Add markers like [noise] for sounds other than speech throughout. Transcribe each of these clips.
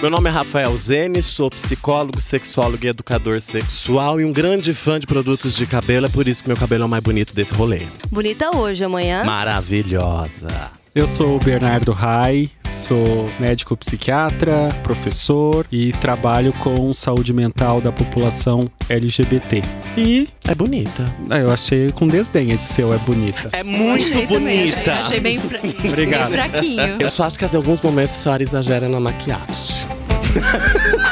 Meu nome é Rafael Zene, sou psicólogo, sexólogo e educador sexual e um grande fã de produtos de cabelo. É por isso que meu cabelo é o mais bonito desse rolê. Bonita hoje, amanhã. Maravilhosa. Eu sou o Bernardo Rai, sou médico psiquiatra, professor e trabalho com saúde mental da população LGBT. E É bonita. ah, eu achei com desdém esse seu é bonita. É muito Achei também, bonita. Achei, achei bem, fra- [laughs] Obrigado. bem fraquinho. Eu só acho que em alguns momentos a senhora exagera na maquiagem. [laughs]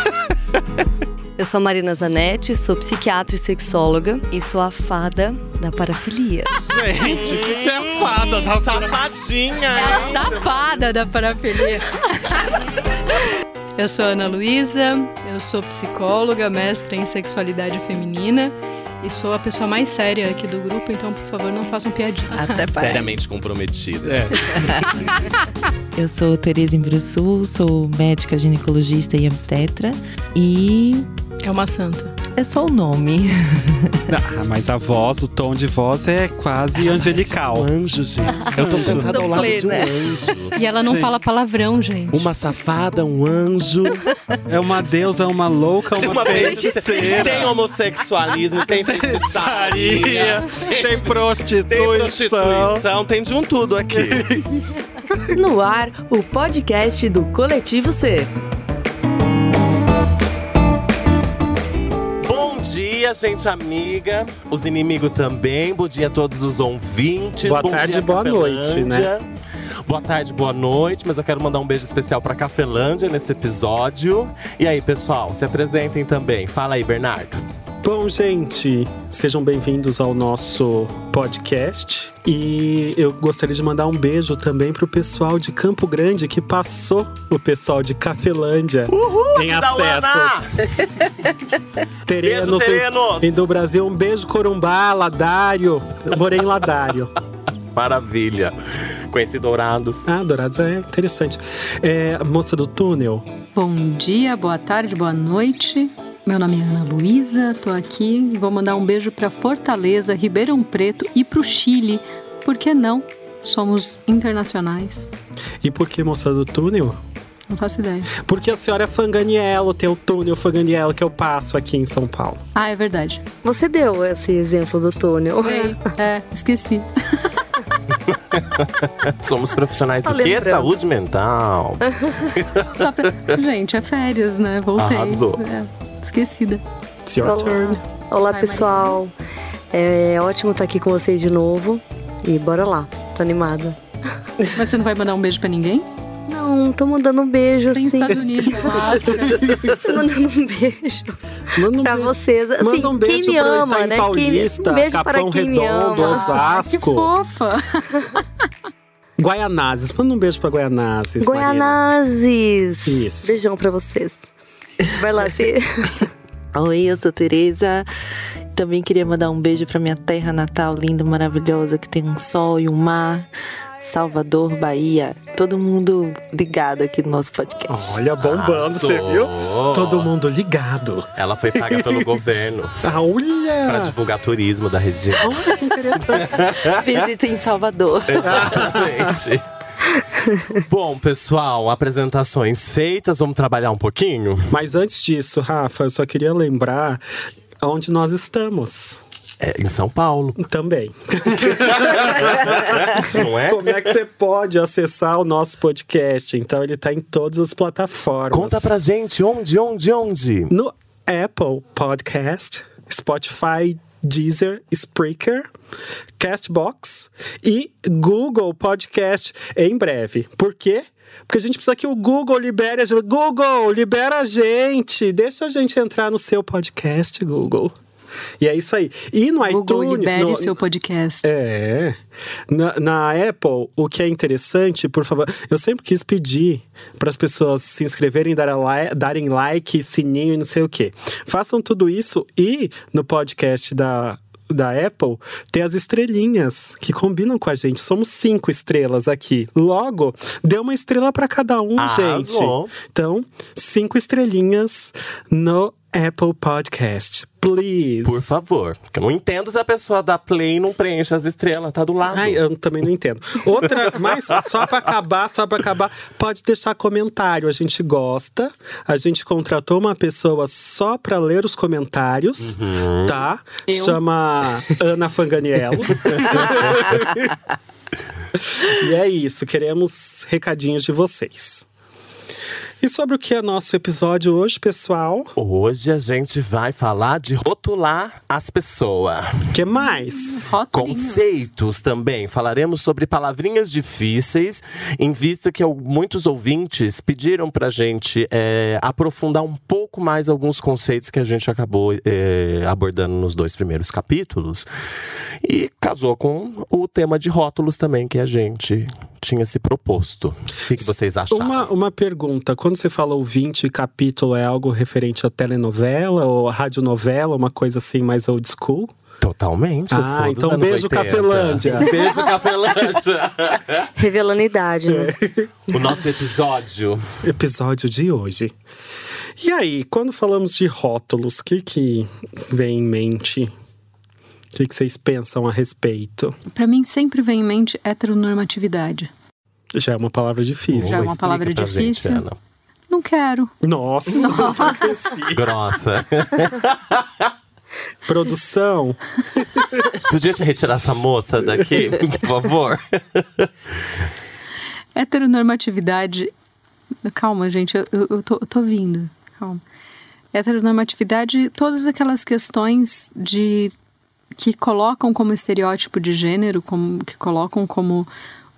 Eu sou a Marina Zanetti, sou psiquiatra e sexóloga e sou a fada da parafilia. Gente, o que, que é fada da Safadinha! É a safada da parafilia. Eu sou Ana Luísa, eu sou psicóloga, mestra em sexualidade feminina e sou a pessoa mais séria aqui do grupo, então, por favor, não façam piadinhas. Até [laughs] parece. Seriamente comprometida. É. [laughs] Eu sou Tereza Imbruçu, sou médica ginecologista e obstetra. E É uma santa. É só o nome. [laughs] Ah, mas a voz, o tom de voz é quase angelical. Um anjo, gente. Eu tô sentada ao lado de um Plena. anjo. E ela não Sim. fala palavrão, gente. Uma safada, um anjo. É uma deusa, uma louca, uma, feiticeira. Tem homossexualismo, tem feitiçaria, tem tem prostituição. prostituição, tem de um tudo aqui. [laughs] No ar, o podcast do Coletivo C. dia, gente amiga. Os inimigos também. Bom dia a todos os ouvintes. Boa Bom tarde, dia, boa noite, né? Boa tarde, boa noite, mas eu quero mandar um beijo especial pra Cafelândia nesse episódio. E aí, pessoal, se apresentem também. Fala aí, Bernardo. Bom, gente, sejam bem-vindos ao nosso podcast. E eu gostaria de mandar um beijo também pro pessoal de Campo Grande que passou o pessoal de Cafelândia em da Uana! acessos. [laughs] Beijo, Terenos, Terenos! E do Brasil, um beijo Corumbá, Ladário. Eu morei em Ladário. [laughs] Maravilha. Conheci Dourados. Ah, Dourados é interessante. É, a moça do túnel. Bom dia, boa tarde, boa noite. Meu nome é Ana Luísa, tô aqui e vou mandar um beijo pra Fortaleza, Ribeirão Preto e pro Chile. Por que não? Somos internacionais. E por que moça do túnel? Não faço ideia. Porque a senhora é Fanganiello, tem o túnel Fanganiello que eu passo aqui em São Paulo. Ah, é verdade. Você deu esse exemplo do túnel. Ei, é, esqueci. [laughs] Somos profissionais Só do quê? Saúde mental. Só pra... Gente, é férias, né? Voltei. Arrasou. É, esquecida. It's your Olá, turn. Olá Vai, pessoal. É ótimo estar aqui com vocês de novo. E bora lá, tô animada. [laughs] Mas você não vai mandar um beijo pra ninguém? Não, tô mandando um beijo, Tem assim. Estados Unidos, [laughs] Alasca. Tô mandando um beijo Manda um pra beijo. vocês. Assim, Manda um beijo quem me pra ama, Itaim né? Paulista, quem, um beijo Capão para quem me Redondo, ama. Osasco. Que fofa. [laughs] Guaianazes. Manda um beijo pra Guaianazes. Marina. Goianazes. Isso. Beijão pra vocês. Vai lá, Fê. [laughs] Oi, eu sou Tereza. Também queria mandar um beijo pra minha terra natal linda, maravilhosa, que tem um sol e um mar. Salvador, Bahia. Todo mundo ligado aqui no nosso podcast. Olha, bombando, você viu? Todo mundo ligado. Ela foi paga pelo [laughs] governo Ah, para Olha! divulgar turismo da região. Olha que interessante. [laughs] Visita em Salvador. Exatamente. [laughs] Bom, pessoal, apresentações feitas, vamos trabalhar um pouquinho? Mas antes disso, Rafa, eu só queria lembrar onde nós estamos. É, em São Paulo, Também. [laughs] não é? Como é que você pode acessar o nosso podcast? Então, ele tá em todas as plataformas. Conta pra gente onde, onde, onde? No Apple Podcast, Spotify, Deezer, Spreaker, Castbox e Google Podcast em breve. Por quê? Porque a gente precisa que o Google libere a gente. Google, libera a gente! Deixa a gente entrar no seu podcast, Google. E é isso aí. E no Google, iTunes. libere no, o seu podcast. é. Na, na Apple, o que é interessante, por favor, eu sempre quis pedir para as pessoas se inscreverem, darem like, darem like, sininho e não sei o quê. Façam tudo isso e no podcast da. Da Apple, tem as estrelinhas que combinam com a gente. Somos cinco estrelas aqui. Logo, dê uma estrela para cada um, Arrasou. gente. Então, cinco estrelinhas no Apple Podcast. Please. Por favor. Porque eu não entendo se a pessoa dá play e não preenche as estrelas, tá do lado. Ai, eu também não entendo. Outra, mas só pra acabar, só pra acabar, pode deixar comentário. A gente gosta. A gente contratou uma pessoa só pra ler os comentários, tá? Eu. Chama Ana Fanganiello. [laughs] e é isso, queremos recadinhos de vocês. E sobre o que é nosso episódio hoje, pessoal? Hoje a gente vai falar de rotular as pessoas. O que mais? Rotulinho. Conceitos também. Falaremos sobre palavrinhas difíceis, em vista que muitos ouvintes pediram pra gente é, aprofundar um pouco mais alguns conceitos que a gente acabou é, abordando nos dois primeiros capítulos. E casou com o tema de rótulos também que a gente tinha se proposto. O que, que vocês acharam? Uma, uma pergunta: quando você fala ouvinte, capítulo é algo referente a telenovela ou a radionovela, uma coisa assim mais old school? Totalmente. Ah, então beijo, 80. Cafelândia. [laughs] Beijo, Cafelândia. [laughs] Revelando idade, né? o nosso episódio Episódio de hoje. E aí, quando falamos de rótulos, o que, que vem em mente? O que, que vocês pensam a respeito? Pra mim sempre vem em mente heteronormatividade. Já é uma palavra difícil. Já é uma palavra difícil. Gente. Não quero. Nossa! [laughs] Grossa. [laughs] Produção. [laughs] Podia te retirar essa moça daqui, por favor? Heteronormatividade. Calma, gente, eu, eu, eu tô, eu tô vindo. Calma. Heteronormatividade, todas aquelas questões de que colocam como estereótipo de gênero, como, que colocam como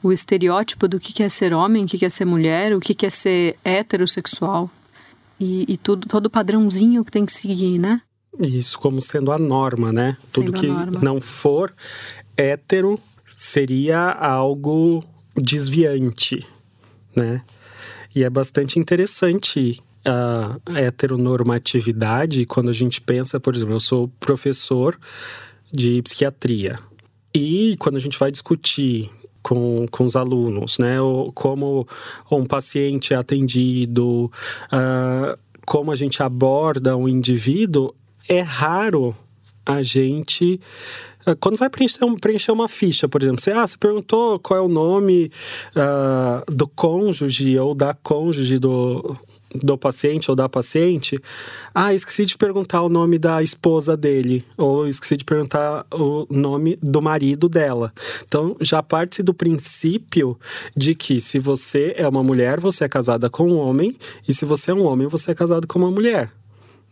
o estereótipo do que é ser homem, o que é ser mulher, o que é ser heterossexual. E, e tudo, todo padrãozinho que tem que seguir, né? Isso como sendo a norma, né? Sendo Tudo que não for hétero seria algo desviante, né? E é bastante interessante a heteronormatividade quando a gente pensa, por exemplo, eu sou professor de psiquiatria. E quando a gente vai discutir com, com os alunos, né? o- Como um paciente é atendido, ah, como a gente aborda um indivíduo, é raro a gente. ah, Quando vai preencher, preencher uma ficha, por exemplo, você, ah, você perguntou qual é o nome ah, do cônjuge ou da cônjuge do, do paciente ou da paciente. Ah, esqueci de perguntar o nome da esposa dele, ou esqueci de perguntar o nome do marido dela. Então, já parte do princípio de que se você é uma mulher, você é casada com um homem, e se você é um homem, você é casado com uma mulher.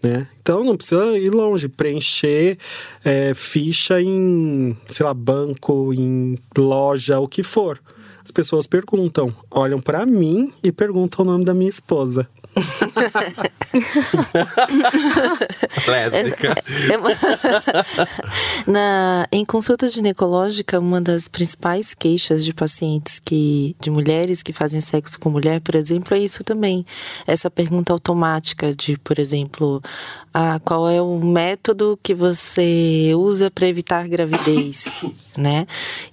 Né? Então não precisa ir longe, preencher é, ficha em, sei lá, banco, em loja, o que for. As pessoas perguntam, olham pra mim e perguntam o nome da minha esposa. Lésbica. É uma- [laughs] Na, em consulta ginecológica, uma das principais queixas de pacientes que, de mulheres que fazem sexo com mulher, por exemplo, é isso também. Essa pergunta automática de, por exemplo, ah, qual é o método que você usa para evitar gravidez, [coughs] né?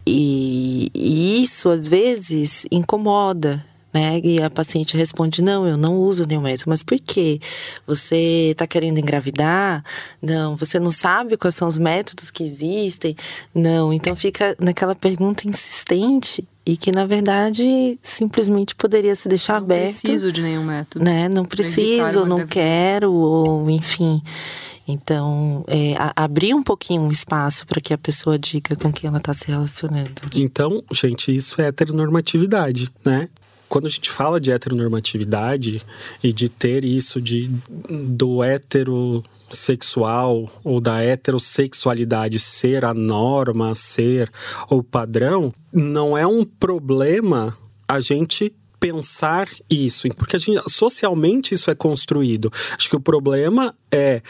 E, e isso às vezes incomoda né? E a paciente responde: Não, eu não uso nenhum método. Mas por quê? Você está querendo engravidar? Não. Você não sabe quais são os métodos que existem? Não. Então fica naquela pergunta insistente e que, na verdade, simplesmente poderia se deixar Não aberto. preciso de nenhum método. Né? Não evitar preciso, não quero, ou enfim. Então, é, a- abrir um pouquinho o espaço para que a pessoa diga com quem ela está se relacionando. Então, gente, isso é heteronormatividade, né? Quando a gente fala de heteronormatividade e de ter isso de, do heterossexual ou da heterossexualidade ser a norma, ser o padrão, não é um problema a gente pensar isso, porque a gente, socialmente isso é construído. Acho que o problema é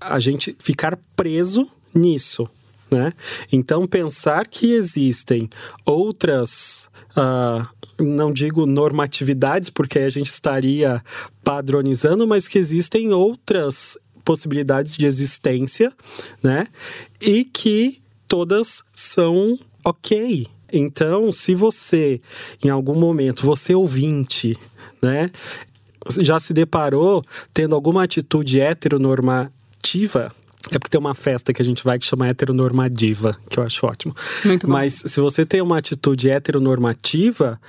a gente ficar preso nisso. Né? Então, pensar que existem outras, ah, não digo normatividades, porque a gente estaria padronizando, mas que existem outras possibilidades de existência, né? E que todas são ok. Então, se você, em algum momento, você ouvinte, né? já se deparou tendo alguma atitude heteronormativa, é porque tem uma festa que a gente vai que chama heteronormativa, que eu acho ótimo. Muito bom. Mas se você tem uma atitude heteronormativa,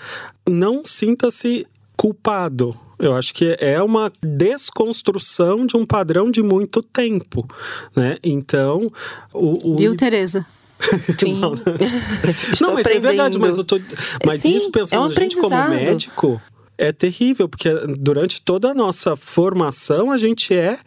não sinta-se culpado. Eu acho que é uma desconstrução de um padrão de muito tempo, né? Então, o, o... Viu, Tereza? [laughs] Sim. Não, [laughs] Estou não mas é verdade, mas eu tô. Mas Sim, isso pensando é um gente como médico. É terrível, porque durante toda a nossa formação a gente é.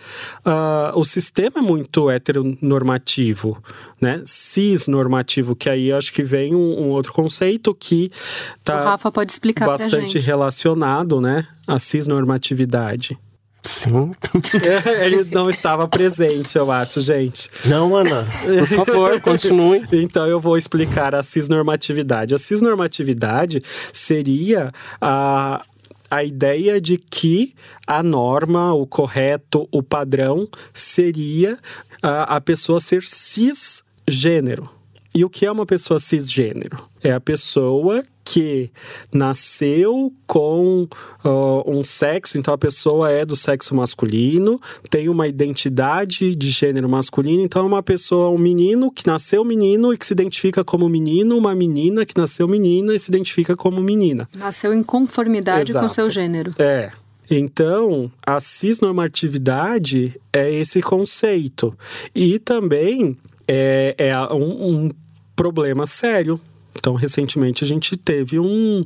ah, o sistema é muito heteronormativo, né? Cisnormativo, que aí acho que vem um, um outro conceito que o tá Rafa pode explicar pra bastante gente. relacionado, né? A cisnormatividade. Sim. [laughs] Ele não estava presente, eu acho, gente. Não, Ana, por favor, continue. [laughs] Então eu vou explicar a cisnormatividade. A cisnormatividade seria a, a ideia de que a norma, o correto, o padrão seria a, a pessoa ser cisgênero. E o que é uma pessoa cisgênero? É a pessoa que nasceu com ó, um sexo, então a pessoa é do sexo masculino, tem uma identidade de gênero masculino, então é uma pessoa, um menino que nasceu menino e que se identifica como menino, uma menina que nasceu menina e se identifica como menina. Nasceu em conformidade com Exato. seu gênero. É. Então, a cisnormatividade é esse conceito. E também é, é um, um problema sério. Então, recentemente a gente teve um,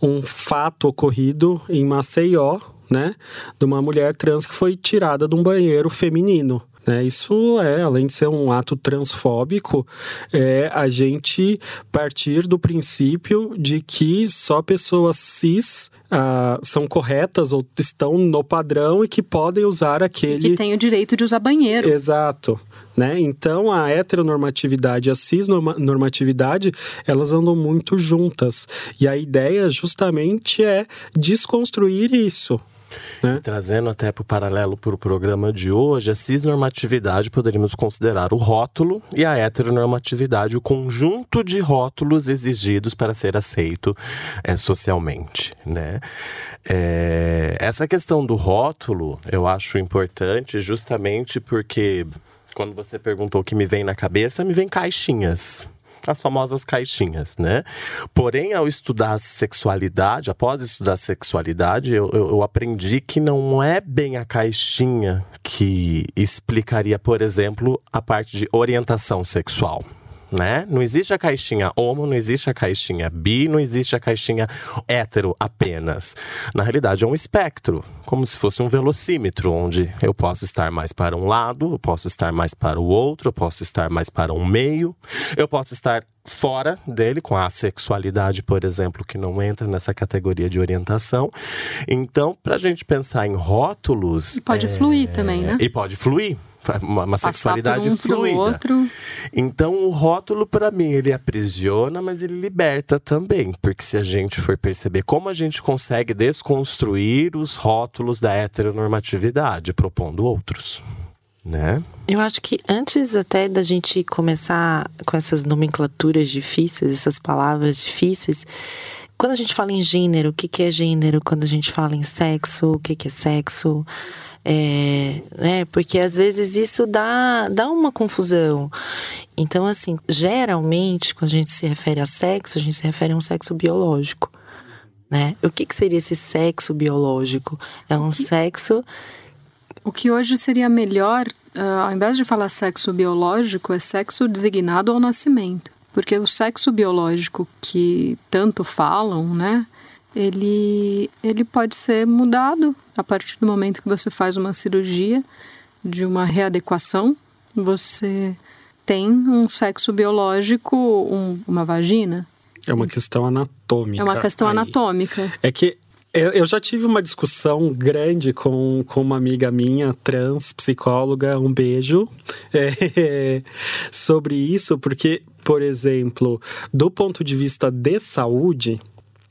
um fato ocorrido em Maceió, né? De uma mulher trans que foi tirada de um banheiro feminino. Né? Isso é, além de ser um ato transfóbico, é a gente partir do princípio de que só pessoas cis ah, são corretas ou estão no padrão e que podem usar E aquele. que tem o direito de usar banheiro. Exato. Né? Então, a heteronormatividade e a cisnormatividade, elas andam muito juntas. E a ideia justamente é desconstruir isso. Né? Trazendo até para o paralelo para o programa de hoje, a cisnormatividade poderíamos considerar o rótulo e a heteronormatividade, o conjunto de rótulos exigidos para ser aceito é, socialmente. Né? É, essa questão do rótulo eu acho importante justamente porque quando você perguntou o que me vem na cabeça, me vem caixinhas as famosas caixinhas, né? Porém, ao estudar sexualidade, após estudar sexualidade, eu, eu, eu aprendi que não é bem a caixinha que explicaria, por exemplo, a parte de orientação sexual. Né? Não existe a caixinha homo, não existe a caixinha bi, não existe a caixinha hétero apenas. Na realidade, é um espectro, como se fosse um velocímetro, onde eu posso estar mais para um lado, eu posso estar mais para o outro, eu posso estar mais para um meio, eu posso estar fora dele, com a sexualidade, por exemplo, que não entra nessa categoria de orientação. Então, para a gente pensar em rótulos. E pode fluir também, né? E pode fluir. Uma, uma sexualidade um fluida. Então, o rótulo, para mim, ele aprisiona, mas ele liberta também. Porque se a gente for perceber como a gente consegue desconstruir os rótulos da heteronormatividade, propondo outros. Né? Eu acho que antes até da gente começar com essas nomenclaturas difíceis, essas palavras difíceis, quando a gente fala em gênero, o que, que é gênero? Quando a gente fala em sexo, o que, que é sexo? É, né? Porque às vezes isso dá, dá uma confusão. Então, assim, geralmente, quando a gente se refere a sexo, a gente se refere a um sexo biológico. Né? O que, que seria esse sexo biológico? É um sexo O que hoje seria melhor, ah, ao invés de falar sexo biológico, é sexo designado ao nascimento. Porque o sexo biológico que tanto falam, né? Ele, ele pode ser mudado a partir do momento que você faz uma cirurgia de uma readequação. Você tem um sexo biológico, um- uma vagina. É uma questão anatômica. É uma questão aí. anatômica. É que eu já tive uma discussão grande com, com uma amiga minha, trans, psicóloga, um beijo, [laughs] é, sobre isso, porque, por exemplo, do ponto de vista de saúde,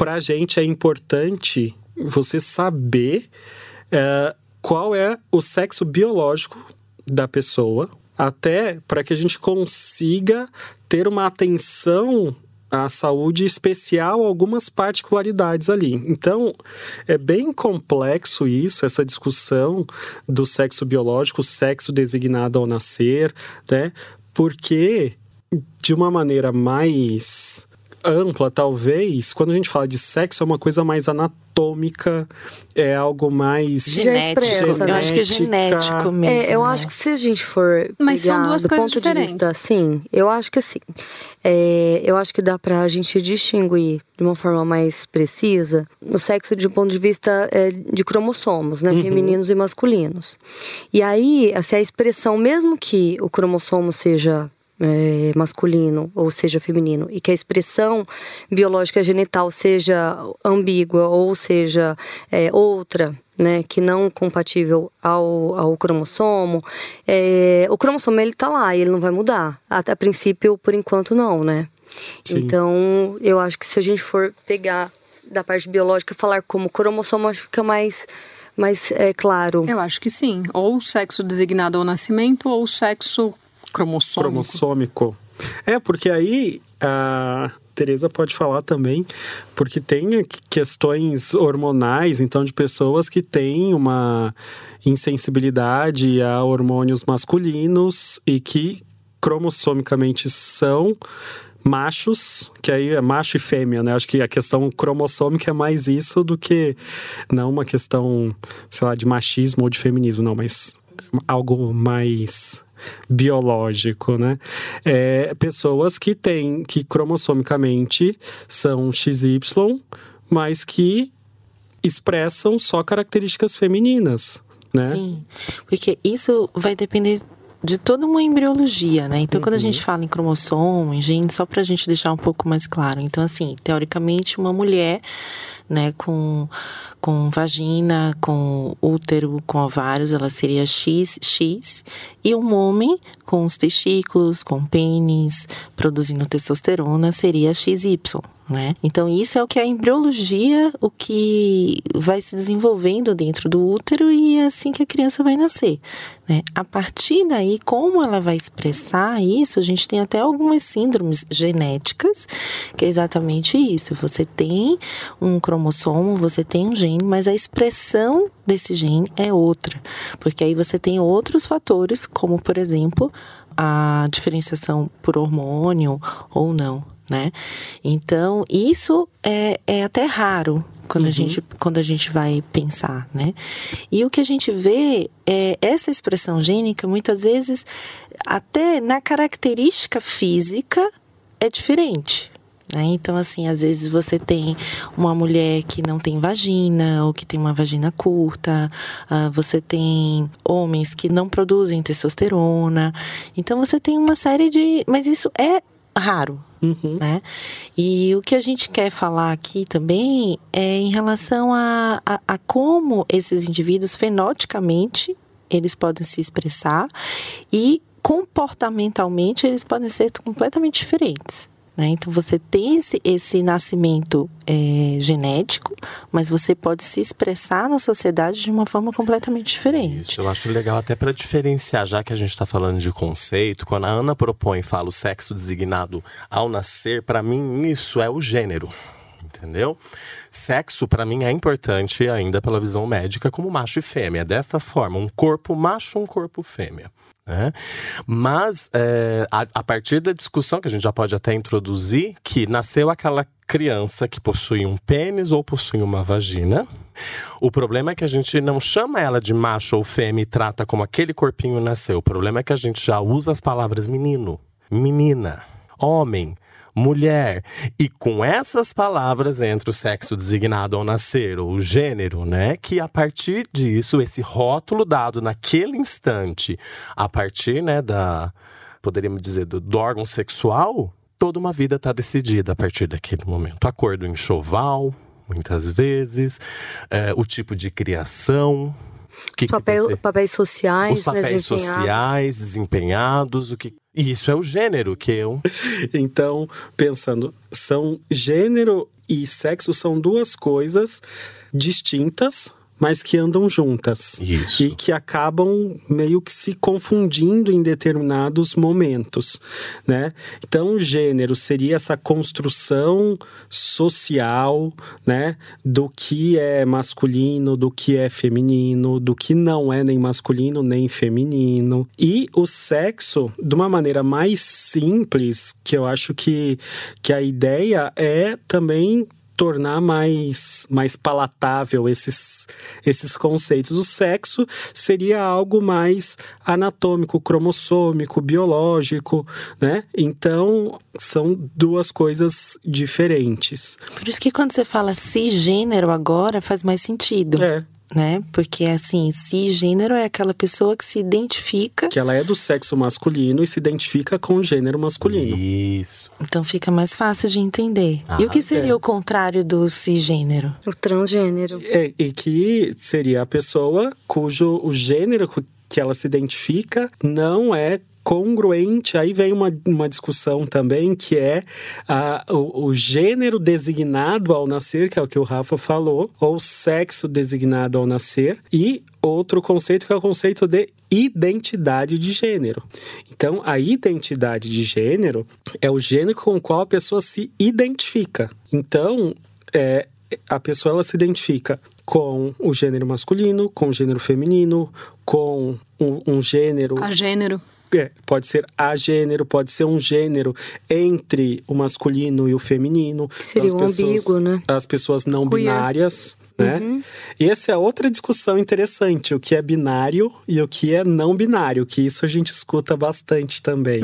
pra gente é importante você saber é, qual é o sexo biológico da pessoa, até para que a gente consiga ter uma atenção a saúde especial algumas particularidades ali. Então, é bem complexo isso, essa discussão do sexo biológico, sexo designado ao nascer, né? Porque, de uma maneira mais ampla, talvez, quando a gente fala de sexo, é uma coisa mais anatômica, é algo mais genético. expressa, Eu acho que é genética. genético mesmo. É, eu né? acho que se a gente for Mas são duas do coisas ponto diferentes. de vista assim, eu acho que assim, é, eu acho que dá pra gente distinguir de uma forma mais precisa o sexo de um ponto de vista é, de cromossomos, né, femininos e masculinos. E aí, assim, a expressão, mesmo que o cromossomo seja é, masculino ou seja feminino e que a expressão biológica genital seja ambígua ou seja é, outra, né, que não compatível ao, ao cromossomo, é, o cromossomo ele tá lá e ele não vai mudar. Até a princípio, por enquanto, não, né? Sim. Então, eu acho que se a gente for pegar da parte biológica e falar como cromossomo, acho que fica mais, mais é, claro. Eu acho que sim. Ou o sexo designado ao nascimento, ou o sexo cromossômico. cromossômico. É, porque aí a Tereza pode falar também, porque tem questões hormonais, então, de pessoas que têm uma insensibilidade a hormônios masculinos e que cromossomicamente são machos, que aí é macho e fêmea, né? Acho que a questão cromossômica é mais isso do que não uma questão, sei lá, de machismo ou de feminismo, não, mas algo mais biológico, né? É, pessoas que têm, que cromossomicamente são XY, mas que expressam só características femininas, né? Sim, porque isso vai depender de toda uma embriologia, né? Então, quando a gente fala em cromossomo, em gene, só pra gente deixar um pouco mais claro. Então, assim, teoricamente, uma mulher, né, com, com vagina, com útero, com ovários, ela seria XX, e um homem com os testículos, com pênis, produzindo testosterona, seria XY. Né? Então, isso é o que a embriologia, o que vai se desenvolvendo dentro do útero e é assim que a criança vai nascer. Né? A partir daí, como ela vai expressar isso, a gente tem até algumas síndromes genéticas, que é exatamente isso. Você tem um cromossomo, você tem um gene, mas a expressão desse gene é outra. Porque aí você tem outros fatores, como, por exemplo, a diferenciação por hormônio ou não né? Então, isso é, é até raro quando, a gente, quando a gente vai pensar, né? E o que a gente vê é essa expressão gênica, muitas vezes, até na característica física, é diferente. Né? Então, assim, às vezes você tem uma mulher que não tem vagina ou que tem uma vagina curta, uh, você tem homens que não produzem testosterona. Então, você tem uma série de. Mas isso é raro, Uhum. né? E o que a gente quer falar aqui também é em relação a, a, a como esses indivíduos fenoticamente eles podem se expressar e comportamentalmente eles podem ser completamente diferentes. Né? Então você tem esse, esse nascimento é, genético, mas você pode se expressar na sociedade de uma forma completamente diferente. Isso, eu acho legal até para diferenciar, já que a gente está falando de conceito, quando a Ana propõe fala o sexo designado ao nascer, para mim isso é o gênero. Entendeu? Sexo, para mim, é importante ainda pela visão médica como macho e fêmea. Dessa forma, um corpo macho, um corpo fêmea. Né? Mas é, a, a partir da discussão que a gente já pode até introduzir, que nasceu aquela criança que possui um pênis ou possui uma vagina. O problema é que a gente não chama ela de macho ou fêmea e trata como aquele corpinho nasceu. O problema é que a gente já usa as palavras menino, menina, homem, mulher. E com essas palavras entra o sexo designado ao nascer, ou o gênero, né? Que a partir disso, esse rótulo dado naquele instante, a partir, né, da. Poderíamos dizer, do, do órgão sexual, toda uma vida está decidida a partir daquele momento. A cor do enxoval, muitas vezes, é, o tipo de criação. O que que Papel, você- papéis sociais, os papéis desempenhados. sociais desempenhados, o que. E isso é o gênero que eu. [laughs] Então, pensando, são gênero e sexo são duas coisas distintas, mas que andam juntas. Isso. E que acabam meio que se confundindo em determinados momentos, né? Então, o gênero seria essa construção social, né? Do que é masculino, do que é feminino, do que não é nem masculino nem feminino. E o sexo, de uma maneira mais simples, que eu acho que, que a ideia é também tornar mais, mais palatável esses, esses conceitos. O sexo seria algo mais anatômico, cromossômico, biológico, né? Então, são duas coisas diferentes. Por isso que quando você fala cisgênero agora, faz mais sentido. É, Né? Porque assim, cisgênero é aquela pessoa que se identifica, que ela é do sexo masculino e se identifica com o gênero masculino. Isso. então fica mais fácil de entender. e o que seria é. o contrário do cisgênero? O transgênero. É, e que seria a pessoa cujo o gênero que ela se identifica não é congruente. Aí vem uma, uma discussão também que é ah, o, o gênero designado ao nascer, que é o que o Rafa falou, ou sexo designado ao nascer, e outro conceito que é o conceito de identidade de gênero. Então, a identidade de gênero é o gênero com o qual a pessoa se identifica. Então, é, a pessoa ela se identifica com o gênero masculino, com o gênero feminino, com um, um gênero. A gênero. É, pode ser a gênero, pode ser um gênero entre o masculino e o feminino. Seria Então, um as pessoas- ambíguo, né? As pessoas não Queer. binárias, né? E essa é outra discussão interessante, o que é binário e o que é não binário, que isso a gente escuta bastante também,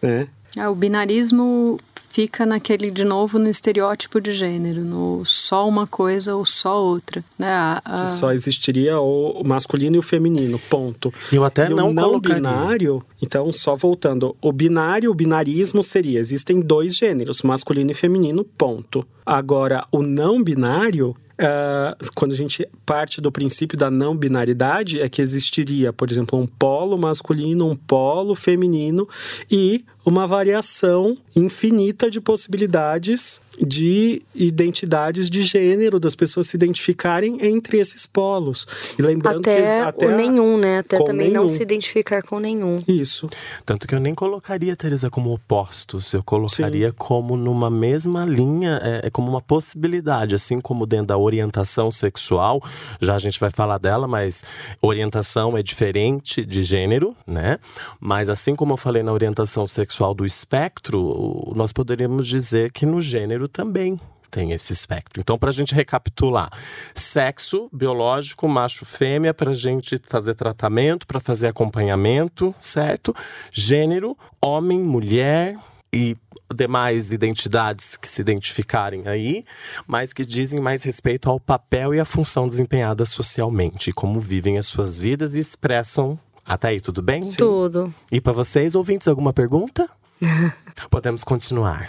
né? Ah, o binarismo fica naquele, de novo, no estereótipo de gênero, no só uma coisa ou só outra. Né? A- a- Que só existiria o masculino e o feminino, ponto. Eu até e não o não colocaria. binário, então só voltando, o binário, o binarismo seria, existem dois gêneros, masculino e feminino, ponto. Agora, o não binário, ah, quando a gente parte do princípio da não binaridade, é que existiria, por exemplo, um polo masculino, um polo feminino e uma variação infinita de possibilidades de identidades de gênero, das pessoas se identificarem entre esses polos. E lembrando que Até, até o a- nenhum, né? Até também não nenhum. se identificar com nenhum. Isso. Tanto que eu nem colocaria, Teresa, como opostos. Eu colocaria como numa mesma linha, é, é como uma possibilidade. Assim como dentro da orientação sexual, já a gente vai falar dela, mas orientação é diferente de gênero, né? Mas assim como eu falei na orientação sexual do espectro, nós poderíamos dizer que no gênero também. Tem esse espectro. Então, para a gente recapitular: sexo biológico, macho, fêmea, para a gente fazer tratamento, para fazer acompanhamento, certo? Gênero, homem, mulher e demais identidades que se identificarem aí, mas que dizem mais respeito ao papel e à função desempenhada socialmente, como vivem as suas vidas e expressam. Até aí, tudo bem? Tudo. E para vocês, ouvintes, alguma pergunta? [laughs] Podemos continuar.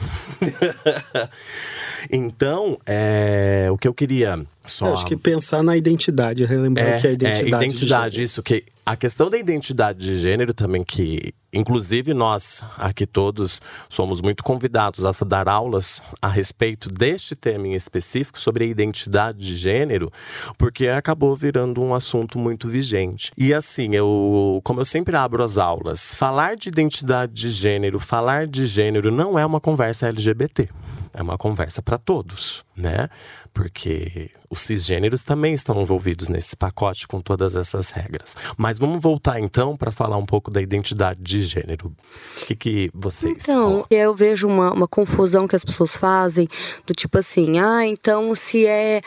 [laughs] então, é, o que eu queria só. Eu acho que pensar na identidade, relembrar que a identidade. de identidade, isso que a questão da identidade de gênero também que inclusive nós aqui todos somos muito convidados a dar aulas a respeito deste tema em específico sobre a identidade de gênero, porque acabou virando um assunto muito vigente. E assim, eu, como eu sempre abro as aulas, falar de identidade de gênero, falar de gênero não é uma conversa LGBT. É uma conversa para todos, né? Porque os cisgêneros também estão envolvidos nesse pacote com todas essas regras. Mas vamos voltar então para falar um pouco da identidade de gênero. O que, que vocês. Então, eu vejo uma, uma confusão que as pessoas fazem, do tipo assim, ah, então se é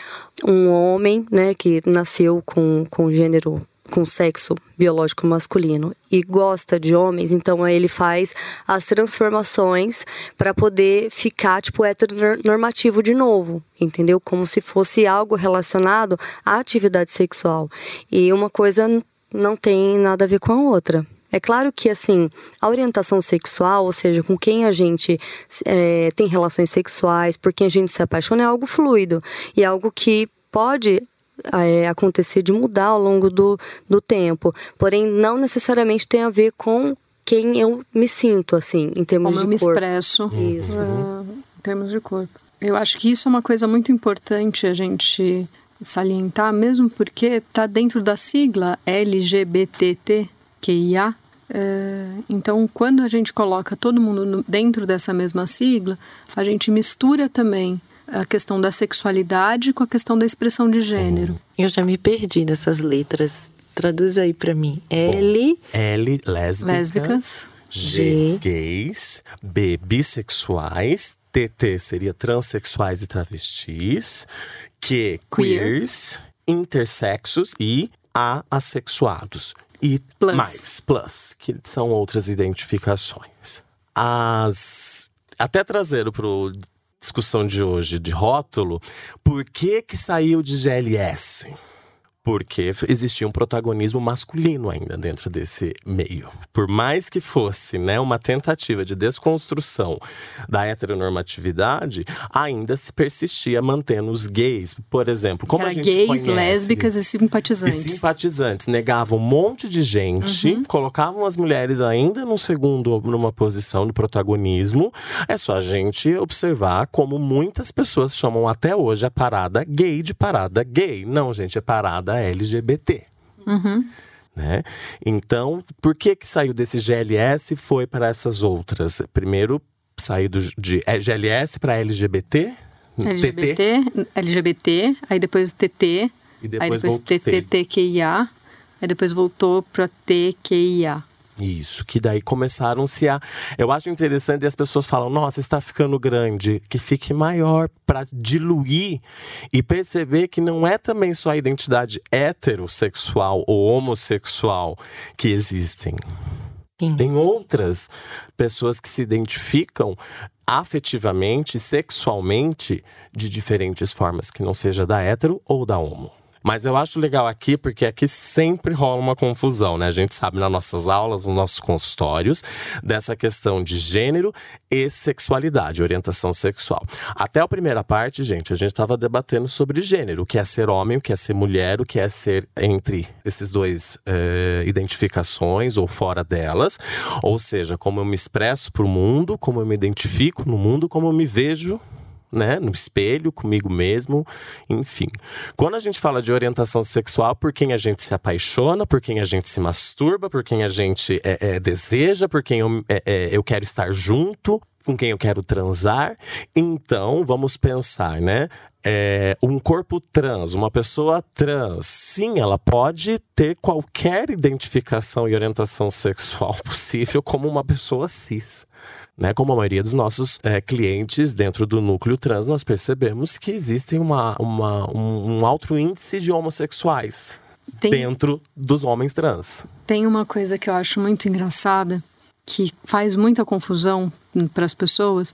um homem, né, que nasceu com, com gênero, com sexo biológico masculino e gosta de homens, então ele faz as transformações para poder ficar, tipo, heteronormativo de novo, entendeu? Como se fosse algo relacionado à atividade sexual. E uma coisa não tem nada a ver com a outra. É claro que, assim, a orientação sexual, ou seja, com quem a gente é, tem relações sexuais, por quem a gente se apaixona, é algo fluido. E é algo que pode é, acontecer de mudar ao longo do, do tempo. Porém, não necessariamente tem a ver com quem eu me sinto, assim, em termos Como eu de me corpo. expresso Isso. ah, em termos de corpo. Eu acho que isso é uma coisa muito importante a gente salientar, mesmo porque está dentro da sigla LGBTQIA. É, então, quando a gente coloca todo mundo no, dentro dessa mesma sigla, a gente mistura também a questão da sexualidade com a questão da expressão de gênero. Eu já me perdi nessas letras. Traduz aí para mim. L. L, lésbicas. Lésbicas. G, gays. B, bissexuais. TT seria transexuais e travestis. Q, Queer. queers. Intersexos e A, assexuados. E Plus. mais, plus, que são outras identificações. As. Até trazer para discussão de hoje de rótulo, por que que saiu de GLS? Porque existia um protagonismo masculino ainda dentro desse meio. Por mais que fosse né, uma tentativa de desconstrução da heteronormatividade, ainda se persistia mantendo os gays, por exemplo. Como que a era gente gays, conhece, lésbicas e e simpatizantes. simpatizantes negavam um monte de gente, colocavam as mulheres ainda num segundo, numa posição de protagonismo. É só a gente observar como muitas pessoas chamam até hoje a parada gay de parada gay. Não, gente, é parada LGBT. Né? Então, por que que saiu desse GLS e foi para essas outras? Primeiro, saiu de é, GLS para LGBT, TT, LGBT, LGBT, aí depois o TT, e aí depois depois voltou T. TTQIA, aí depois voltou para TQIA. Isso, que daí começaram-se a. Eu acho interessante as pessoas falam: nossa, está ficando grande, que fique maior para diluir e perceber que não é também só a identidade heterossexual ou homossexual que existem. Sim. Tem outras pessoas que se identificam afetivamente, sexualmente, de diferentes formas, que não seja da hétero ou da homo. Mas eu acho legal aqui porque aqui sempre rola uma confusão, né? A gente sabe nas nossas aulas, nos nossos consultórios, dessa questão de gênero e sexualidade, orientação sexual. Até a primeira parte, gente, a gente estava debatendo sobre gênero, o que é ser homem, o que é ser mulher, o que é ser entre esses dois eh, identificações ou fora delas. Ou seja, como eu me expresso para o mundo, como eu me identifico no mundo, como eu me vejo né, no espelho, comigo mesmo, enfim. Quando a gente fala de orientação sexual, por quem a gente se apaixona, por quem a gente se masturba, por quem a gente é, é, deseja, por quem eu, é, é, eu quero estar junto, com quem eu quero transar. Então, vamos pensar, né? É, um corpo trans, uma pessoa trans, sim, ela pode ter qualquer identificação e orientação sexual [laughs] possível como uma pessoa cis. Né, como a maioria dos nossos é, clientes dentro do núcleo trans, nós percebemos que existem uma, uma- um, um alto índice de homossexuais Tem- dentro dos homens trans. Tem uma coisa que eu acho muito engraçada, que faz muita confusão para as pessoas,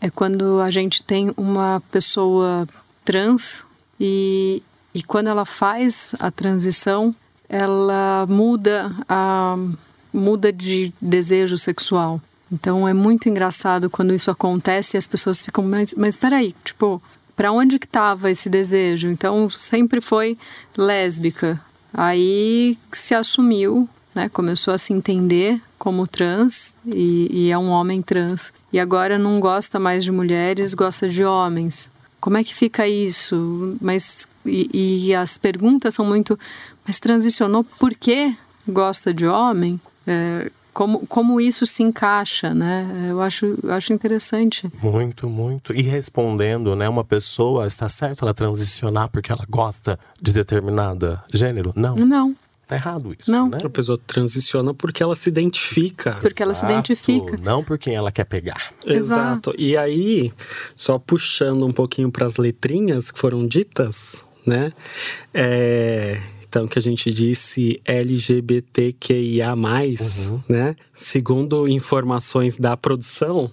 é quando a gente tem uma pessoa trans e, e quando ela faz a transição, ela muda a muda de desejo sexual. Então é muito engraçado quando isso acontece e as pessoas ficam, mas, mas peraí, tipo, para onde que tava esse desejo? Então sempre foi lésbica. Aí se assumiu, né? Começou a se entender como trans e, e é um homem trans. E agora não gosta mais de mulheres, gosta de homens. Como é que fica isso? Mas e, e as perguntas são muito, mas transicionou por que gosta de homem? É, como, como isso se encaixa, né? Eu acho, eu acho interessante. Muito, muito. E respondendo, né? Uma pessoa, está certo ela transicionar porque ela gosta de determinada gênero? Não, Não, tá errado isso, Não. né? A pessoa transiciona porque ela se identifica. porque ela se Exato. identifica. Não por quem ela quer pegar. Exato. E aí, só puxando um pouquinho para as letrinhas que foram ditas, né? É, Então, que a gente disse LGBTQIA, né? Segundo informações da produção.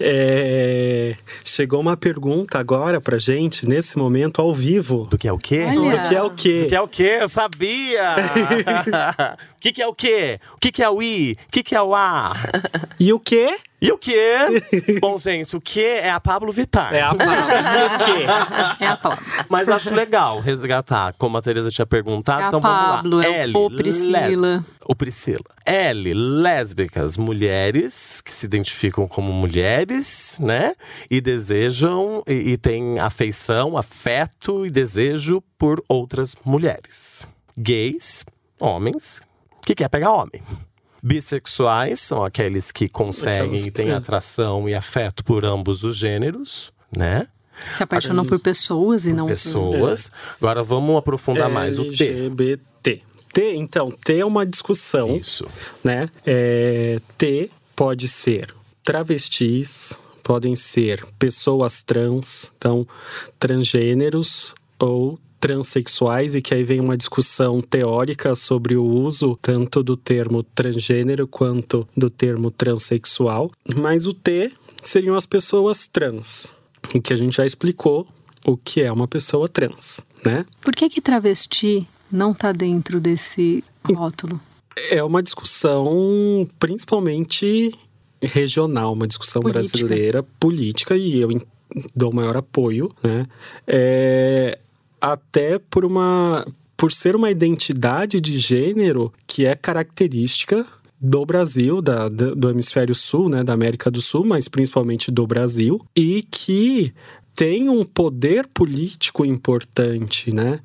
é, Chegou uma pergunta agora pra gente, nesse momento, ao vivo. Do que é o quê? Olha. Do que é o quê? Do que é o quê? Eu sabia! [laughs] O que, que é o quê? O que, que é o I? O que, que é o A? E o quê? E o que? [laughs] Bom, gente, o que é a Pablo Vittar? É a palavra. [laughs] É a Pablo. Mas acho legal resgatar, como a Tereza tinha perguntado. É a então Pablo, vamos lá. é L, o Priscila. O Priscila. L, lésbicas, mulheres que se identificam como mulheres, né? E desejam, e, e têm afeição, afeto e desejo por outras mulheres. Gays, homens, que quer pegar homem. Bissexuais são aqueles que conseguem e têm atração e afeto por ambos os gêneros, né? Se apaixonam por pessoas e não por... pessoas. Agora vamos aprofundar mais o T. LGBT. T, então, T é uma discussão, Isso. né? É, T pode ser travestis, podem ser pessoas trans, então transgêneros ou transexuais e que aí vem uma discussão teórica sobre o uso tanto do termo transgênero quanto do termo transexual, mas o T seriam as pessoas trans, em que a gente já explicou o que é uma pessoa trans, né? Por que que travesti não tá dentro desse rótulo? É uma discussão principalmente regional, uma discussão Política. brasileira política e eu dou maior apoio, né? É, até por uma por ser uma identidade de gênero que é característica do Brasil, da, do hemisfério sul, né, da América do Sul, mas principalmente do Brasil, e que tem um poder político importante, né?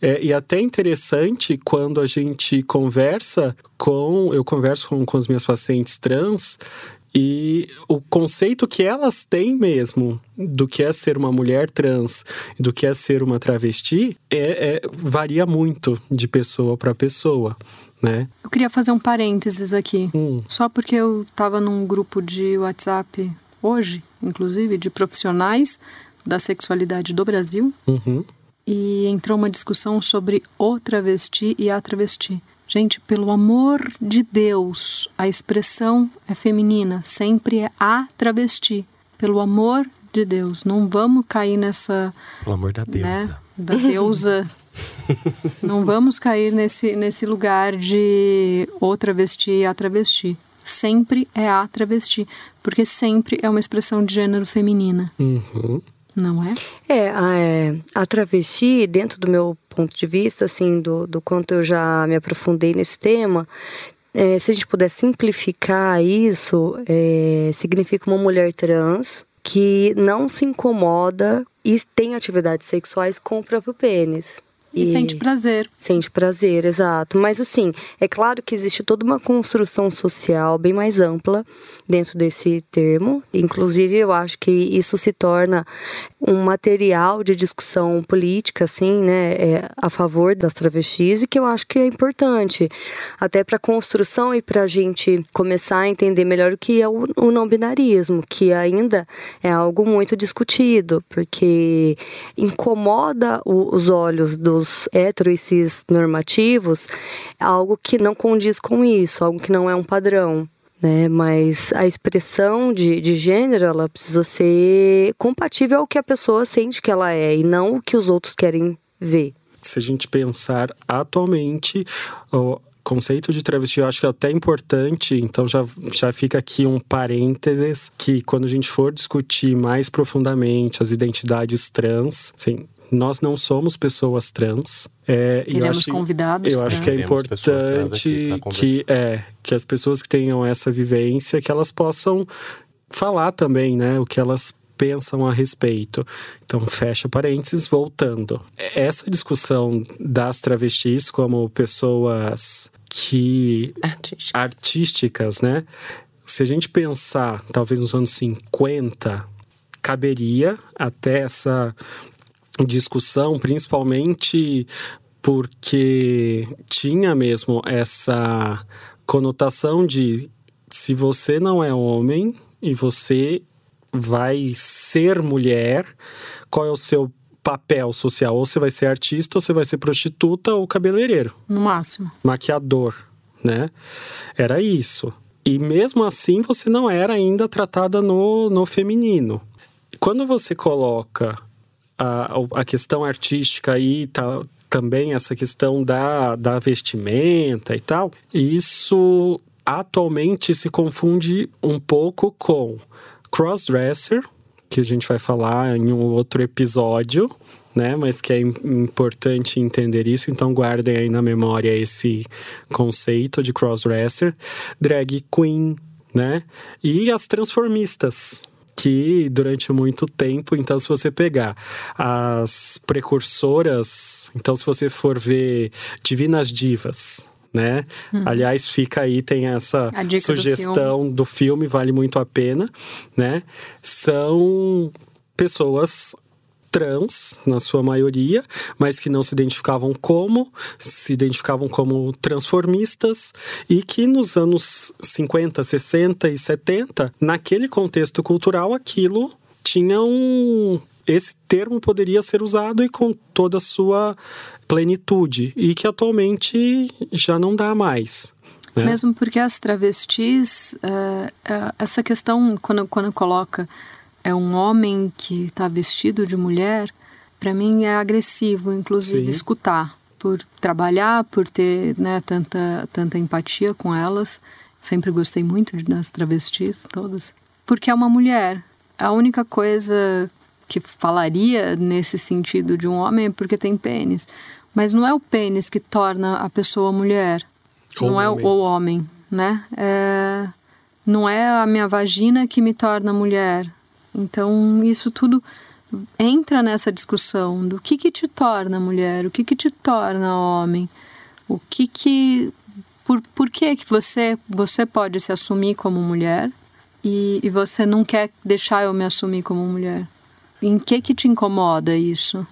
É, e até interessante quando a gente conversa com. Eu converso com, com as minhas pacientes trans e o conceito que elas têm mesmo do que é ser uma mulher trans e do que é ser uma travesti é, é- varia muito de pessoa para pessoa, né? Eu queria fazer um parênteses aqui. Hum. Só porque eu estava num grupo de WhatsApp hoje, inclusive, de profissionais da sexualidade do Brasil, Uhum. e entrou uma discussão sobre o travesti e a travesti. Gente, pelo amor de Deus, a expressão é feminina, sempre é a travesti. Pelo amor de Deus, não vamos cair nessa Pelo amor da deusa. né, da deusa. [laughs] Não vamos cair nesse, nesse lugar de o travesti e a travesti. Sempre é a travesti, porque sempre é uma expressão de gênero feminina, Uhum. não é? É, a, é, a travesti, dentro do meu ponto de vista, assim, do, do quanto eu já me aprofundei nesse tema, é, se a gente puder simplificar isso, é, significa uma mulher trans que não se incomoda e tem atividades sexuais com o próprio pênis. E, sente prazer. Sente prazer, exato. Mas assim, é claro que existe toda uma construção social bem mais ampla dentro desse termo. Inclusive, eu acho que isso se torna um material de discussão política, assim, né, é, a favor das travestis, e que eu acho que é importante, até para construção e para a gente começar a entender melhor o que é o, o não binarismo, que ainda é algo muito discutido, porque incomoda o- os olhos dos hétero e cis normativos, algo que não condiz com isso, algo que não é um padrão. Né? Mas a expressão de, de gênero ela precisa ser compatível ao que a pessoa sente que ela é e não o que os outros querem ver. se a gente pensar atualmente, o conceito de travesti eu acho que é até importante, então já, já fica aqui um parênteses que quando a gente for discutir mais profundamente as identidades trans, assim, nós não somos pessoas trans. É, e eu Teremos acho, convidados eu acho que é trans. Trans importante que, é, que as pessoas que tenham essa vivência, que elas possam falar também, né, o que elas pensam a respeito. Então, fecha parênteses, voltando. Essa discussão das travestis como pessoas que Artística. artísticas, né? Se a gente pensar, talvez nos anos 50, caberia até essa discussão, principalmente porque tinha mesmo essa conotação de se você não é homem e você vai ser mulher, qual é o seu papel social? Ou você vai ser artista, ou você vai ser prostituta ou cabeleireiro No máximo. maquiador, né? Era isso. E mesmo assim você não era ainda tratada no, no feminino. Quando você coloca a, a questão artística aí, tá, também essa questão da, da vestimenta e tal, isso atualmente se confunde um pouco com crossdresser, que a gente vai falar em um outro episódio, né? Mas que é importante entender isso, então guardem aí na memória esse conceito de crossdresser, drag queen, né? E as transformistas, que durante muito tempo, então se você pegar as precursoras, então se você for ver Divinas Divas, né? Uhum. Aliás, fica aí, tem essa sugestão do filme. do filme, vale muito a pena, né? São pessoas trans, na sua maioria, mas que não se identificavam como, se identificavam como transformistas e que nos anos 50, 60 e 70, naquele contexto cultural, aquilo tinha um. Esse termo poderia ser usado e com toda a sua plenitude, e que atualmente já não dá mais. Né? Mesmo porque as travestis, uh, uh, essa questão, quando, quando coloca é um homem que está vestido de mulher, para mim é agressivo, inclusive, Sim. escutar. Por trabalhar, por ter né, tanta, tanta empatia com elas. Sempre gostei muito das travestis, todas. Porque é uma mulher. A única coisa que falaria nesse sentido de um homem é porque tem pênis. Mas não é o pênis que torna a pessoa mulher. Ou não é homem. o homem, né? É, não é a minha vagina que me torna mulher. Então, isso tudo entra nessa discussão do que que te torna mulher, o que que te torna homem, o que que por, por que que você você pode se assumir como mulher e, e você não quer deixar eu me assumir como mulher? Em que que te incomoda isso?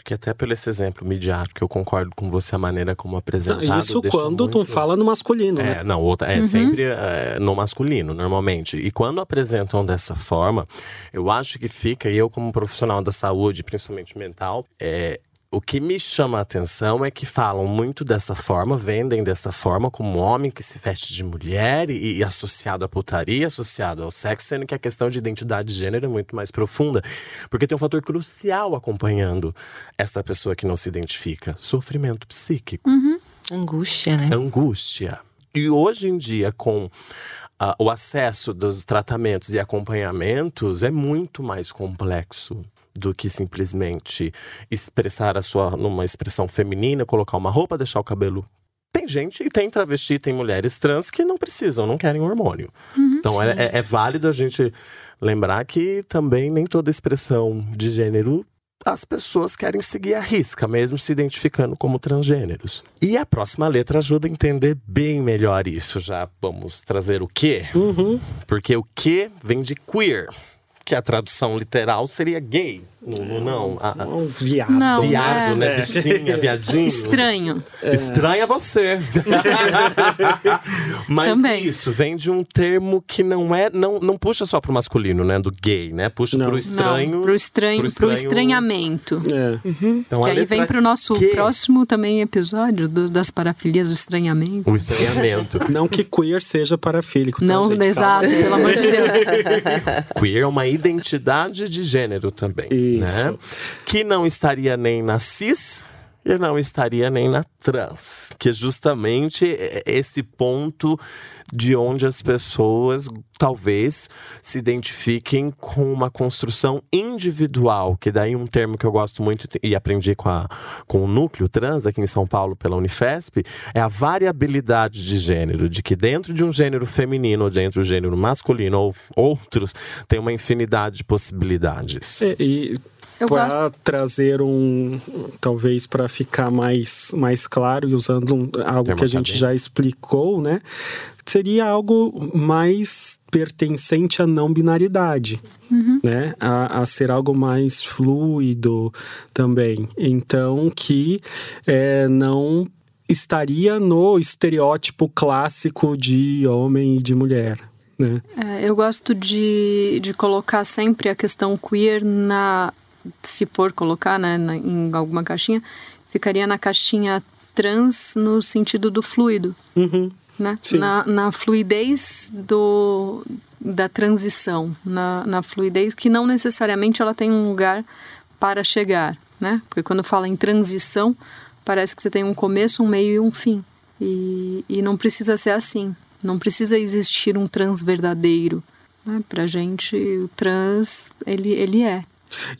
Porque até pelo esse exemplo midiático, eu concordo com você a maneira como apresentado. Isso quando muito... tu fala no masculino, é, né? Não, outra, é uhum. sempre é, no masculino, normalmente. E quando apresentam dessa forma, eu acho que fica, e eu como profissional da saúde, principalmente mental, é, o que me chama a atenção é que falam muito dessa forma, vendem dessa forma, como um homem que se veste de mulher e, e, associado à putaria, associado ao sexo, sendo que a questão de identidade de gênero é muito mais profunda. Porque tem um fator crucial acompanhando essa pessoa que não se identifica: sofrimento psíquico. Uhum. Angústia, né? Angústia. E hoje em dia, com uh, o acesso dos tratamentos e acompanhamentos, é muito mais complexo do que simplesmente expressar a sua numa expressão feminina, colocar uma roupa, deixar o cabelo. Tem gente, tem travesti, tem mulheres trans que não precisam, não querem hormônio. Uhum, então é, é, é válido a gente lembrar que também nem toda expressão de gênero as pessoas querem seguir a risca, mesmo se identificando como transgêneros. E a próxima letra ajuda a entender bem melhor isso. Já vamos trazer o quê? Uhum. Porque o que vem de queer que a tradução literal seria gay. Não, não. A, a, um viado. Não, viado, é. né? Bichinha, viadinho. Estranho. É. [laughs] Estranha você. [laughs] Mas Também. isso vem de um termo que não é. Não, não puxa só pro masculino, né? Do gay, né? Puxa não. pro estranho. Não, pro estranho, pro, estranho... pro estranhamento. É. Uhum. Então, que aí vem pro nosso que... próximo também episódio do, das parafilias do estranhamento. O estranhamento. [laughs] não que queer seja parafílico. Tá, não, gente? exato, Calma. pelo amor de Deus. queer é uma identidade de gênero também. Isso. Né? Que não estaria nem na cis e não estaria nem na trans, que é justamente esse ponto de onde as pessoas talvez se identifiquem com uma construção individual, que daí um termo que eu gosto muito e aprendi com, a, com o núcleo trans aqui em São Paulo pela Unifesp, é a variabilidade de gênero, de que dentro de um gênero feminino ou dentro do gênero masculino ou outros, tem uma infinidade de possibilidades. É, e para trazer um talvez para ficar mais mais claro e usando um, algo que a gente já explicou né seria algo mais pertencente à não binaridade uhum. né a, a, ser algo mais fluido também então que é, não estaria no estereótipo clássico de homem e de mulher né? É, eu gosto de, de colocar sempre a questão queer na se for colocar né, em alguma caixinha, ficaria na caixinha trans no sentido do fluido. Uhum. Né? Na, na, fluidez do, da transição, na, na fluidez que não necessariamente ela tem um lugar para chegar, né? Porque quando fala em transição, parece que você tem um começo, um meio e um fim. E, e não precisa ser assim. Não precisa existir um trans verdadeiro. Né? Pra gente, o trans, ele, ele é.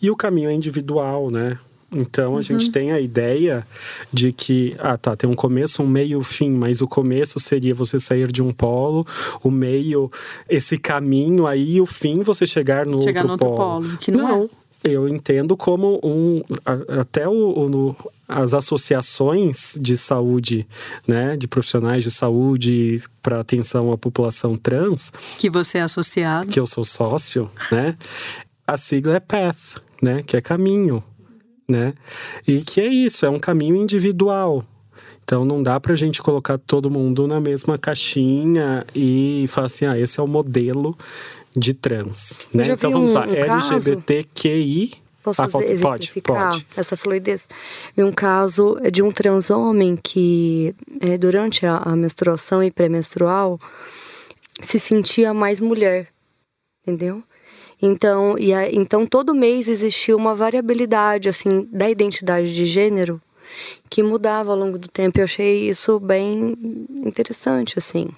E o caminho é individual, né? Então a uhum. gente tem a ideia de que, ah tá, tem um começo, um meio, um fim, mas o começo seria você sair de um polo, o meio, esse caminho aí, o fim você chegar no chegar outro, no outro polo. polo. que não, não é. Eu entendo como um. Até o, o as associações de saúde, né, de profissionais de saúde para atenção à população trans. Que você é associado. Que eu sou sócio, né? A sigla é PATH, né, que é caminho né? E que é isso, é um caminho individual. Então não dá pra gente colocar todo mundo na mesma caixinha e falar assim, ah, esse é o modelo de trans, né? Então vamos um, lá, um LGBTQI Posso ah, pode, exemplificar pode. essa fluidez? Em um caso de um trans homem que, é, durante a, a menstruação e pré-menstrual, se sentia mais mulher, entendeu? Então, e a, então todo mês existia uma variabilidade assim da identidade de gênero que mudava ao longo do tempo. Eu achei isso bem interessante assim,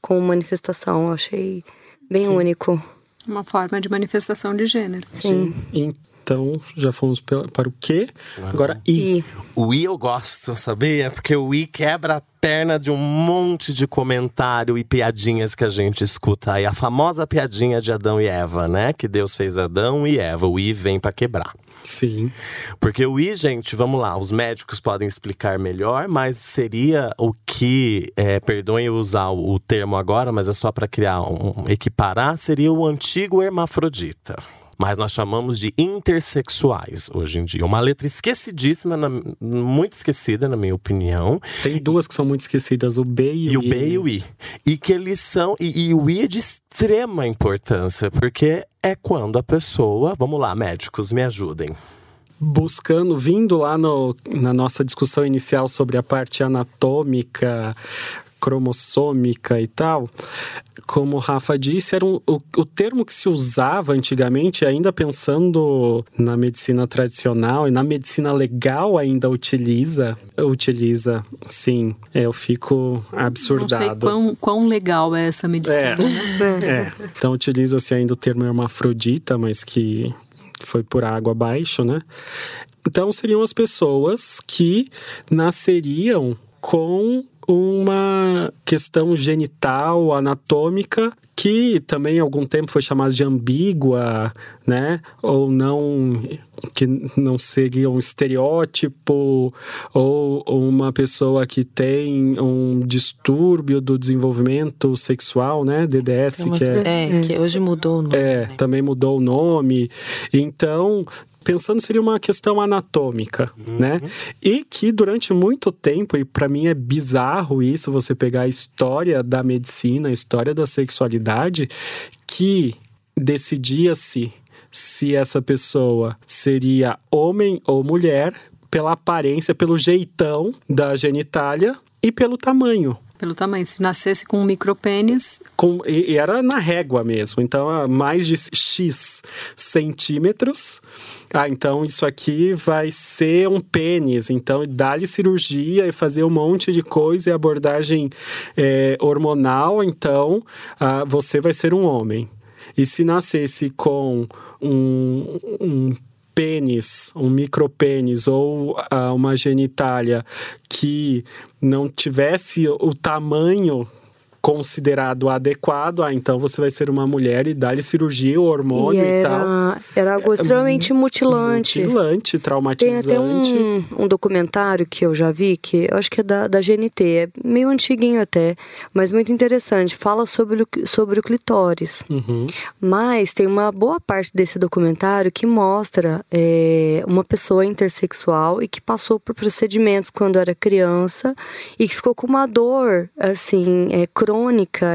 com manifestação. Eu achei bem Sim. único. Uma forma de manifestação de gênero. Sim. Sim. Então, já fomos para o quê? Agora, I. I. O I eu gosto, sabia? Porque o I quebra a perna de um monte de comentário e piadinhas que a gente escuta aí. A famosa piadinha de Adão e Eva, né? Que Deus fez Adão e Eva. O I vem para quebrar. Sim. Porque o I, gente, vamos lá, os médicos podem explicar melhor, mas seria o que, é, perdoem eu usar o termo agora, mas é só para criar um equiparar, seria o antigo hermafrodita mas nós chamamos de intersexuais hoje em dia. Uma letra esquecidíssima, na, muito esquecida, na minha opinião. Tem duas que são muito esquecidas, o B e, e o I. E o B e o I. E que eles são. E, e o I é de extrema importância, porque é quando a pessoa. Vamos lá, médicos, me ajudem buscando, vindo lá no, na nossa discussão inicial sobre a parte anatômica, cromossômica e tal, como o Rafa disse, era um, o, o termo que se usava antigamente, ainda pensando na medicina tradicional e na medicina legal ainda utiliza, utiliza, sim. É, eu fico absurdado. Não sei quão, quão legal é essa medicina. É, né? [laughs] é. Então utiliza-se ainda o termo hermafrodita, mas que foi por água abaixo, né? Então seriam as pessoas que nasceriam com uma questão genital, anatômica, que também há algum tempo foi chamada de ambígua, né? Ou não que não seria um estereótipo ou uma pessoa que tem um distúrbio do desenvolvimento sexual, né? DDS que é, é que hoje mudou o nome. É, também mudou o nome. Então, pensando seria uma questão anatômica, uhum. né? E que durante muito tempo, e para mim é bizarro isso, você pegar a história da medicina, a história da sexualidade, que decidia-se se essa pessoa seria homem ou mulher pela aparência, pelo jeitão da genitália e pelo tamanho. Pelo tamanho. Se nascesse com um micropênis. Com, e, e era na régua mesmo. Então, mais de X centímetros. Ah, então isso aqui vai ser um pênis. Então, dá-lhe cirurgia e fazer um monte de coisa e abordagem é, hormonal. Então, ah, você vai ser um homem. E se nascesse com um, um pênis, um micropênis ou uh, uma genitália que não tivesse o tamanho considerado adequado, ah, então você vai ser uma mulher e dá-lhe cirurgia, o hormônio e, era, e tal. Era algo é, extremamente mutilante. Mutilante, traumatizante. Tem até um, um, documentário que eu já vi, que eu acho que é da, da GNT, é meio antiguinho até, mas muito interessante. Fala sobre o, sobre o clitóris. Uhum. Mas tem uma boa parte desse documentário que mostra é, uma pessoa intersexual e que passou por procedimentos quando era criança e que ficou com uma dor, assim, é, crônica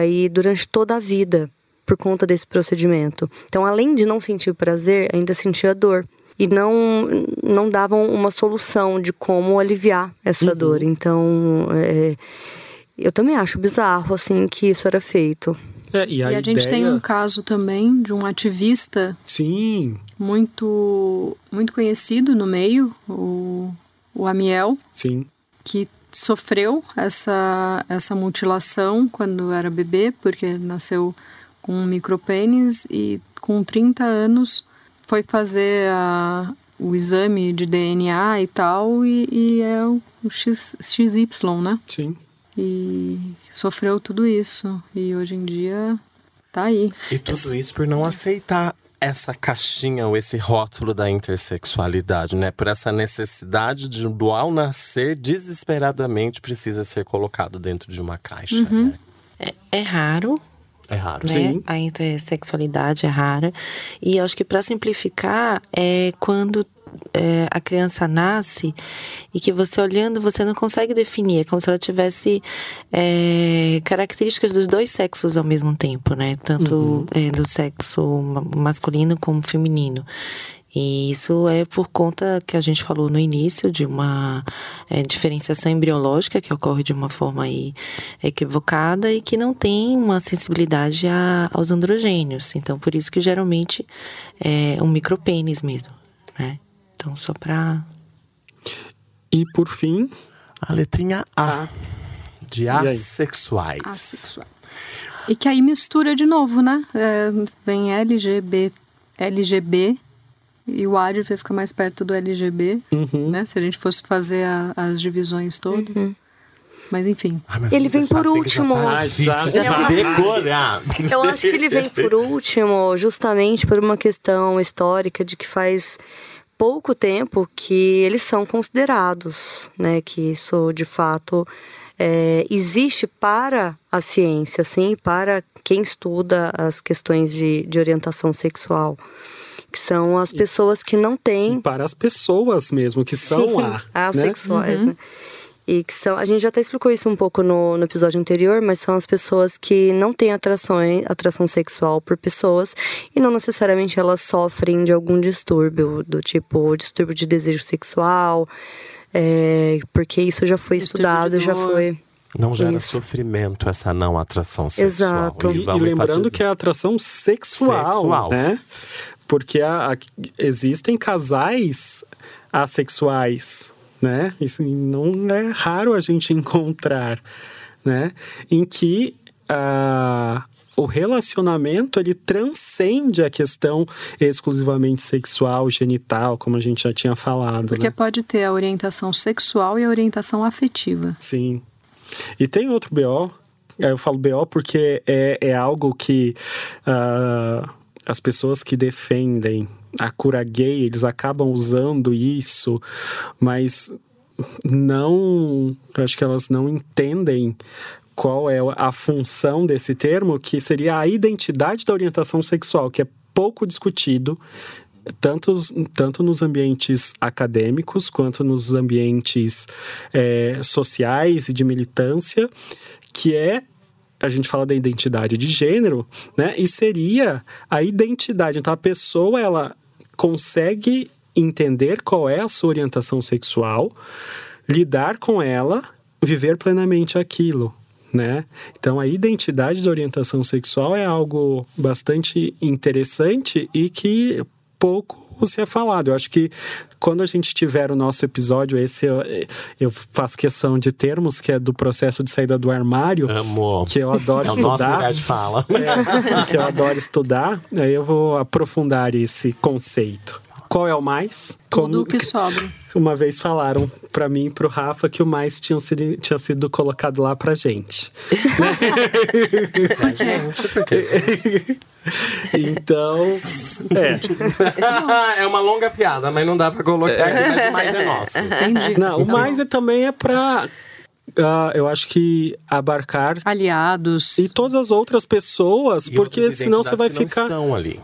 e durante toda a vida por conta desse procedimento. Então, além de não sentir prazer, ainda sentia dor e não não davam uma solução de como aliviar essa uhum. dor. Então, é, eu também acho bizarro assim que isso era feito. É, e a, e a ideia... gente tem um caso também de um ativista. Sim. Muito muito conhecido no meio, o, o Amiel. Sim. Que sofreu essa, essa mutilação quando era bebê, porque nasceu com um micropênis e com 30 anos foi fazer a, o exame de DNA e tal, e, e é o X, XY, né? Sim. E sofreu tudo isso. E hoje em dia tá aí. E tudo isso por não aceitar essa caixinha ou esse rótulo da intersexualidade, né? Por essa necessidade de, do ao nascer, desesperadamente precisa ser colocado dentro de uma caixa, Uhum. né? É, é raro, É raro. né? Sim. A intersexualidade é rara. E eu acho que para simplificar é quando é, a criança nasce e que você olhando você não consegue definir, é como se ela tivesse é, características dos dois sexos ao mesmo tempo, né? Tanto é, do sexo ma- masculino como feminino. E isso é por conta que a gente falou no início de uma é, diferenciação embriológica que ocorre de uma forma aí equivocada e que não tem uma sensibilidade a- aos androgênios. Então, por isso que geralmente é um micropênis mesmo, né? Então, só pra... E por fim, A letrinha A. De aí? assexuais. E que aí mistura de novo, né? É, vem LGB, LGB e o ADV fica mais perto do LGB, Uhum. né? Se a gente fosse fazer a- as divisões todas. Mas enfim. Ai, mas Ele vem por já último. tá Ah, já- de já. decorar. Eu acho que ele vem por [laughs] último, justamente por uma questão histórica de que faz pouco tempo que eles são considerados, né? Que isso de fato é, existe para a ciência, assim, para quem estuda as questões de, de orientação sexual, que são as pessoas que não têm para as pessoas mesmo, que são Sim, a. né? assexuais, né? E que são, a gente já até explicou isso um pouco no, no episódio anterior, mas são as pessoas que não têm atrações, atração sexual por pessoas e não necessariamente elas sofrem de algum distúrbio, do tipo distúrbio de desejo sexual, é, porque isso já foi Distúrbio estudado, já foi. Não gera Isso. sofrimento essa não atração sexual. Exato. E, e lembrando enfatizar. que é atração sexual, Sexual. né? Porque a- a- existem casais assexuais, né? Isso não é raro a gente encontrar, né? Em que ah, o relacionamento ele transcende a questão exclusivamente sexual, genital, como a gente já tinha falado, Porque né? pode ter a orientação sexual e a orientação afetiva. Sim. E tem outro BO. aí Eu falo BO porque é, é algo que ah, as pessoas que defendem a cura gay, eles acabam usando isso, mas não. Eu acho que elas não entendem qual é a função desse termo, que seria a identidade da orientação sexual, que é pouco discutido tanto, tanto nos ambientes acadêmicos quanto nos ambientes é, sociais e de militância, que é a gente fala da identidade de gênero, né? E seria a identidade. Então a pessoa ela consegue entender qual é a sua orientação sexual, lidar com ela, viver plenamente aquilo. Né? Então, a identidade da orientação sexual é algo bastante interessante e que pouco se é falado. Eu acho que quando a gente tiver o nosso episódio, esse eu, eu faço questão de termos, que é do processo de saída do armário, Amor. que eu adoro É o nosso estudar. lugar de fala. É, que eu adoro estudar, aí eu vou aprofundar esse conceito. Qual é o mais? Tudo Como- que sobra. uma vez falaram pra mim e pro Rafa que o mais tinha sido, tinha sido colocado lá pra gente. [laughs] Mas, gente, por quê? [laughs] Então, é. [laughs] é uma longa piada, mas não dá pra colocar aqui, mas o mais é nosso. Entendi. Não, o Tá mais é, também é pra, ah, eu acho que abarcar Aliados. e todas as outras pessoas, E porque outras senão você vai ficar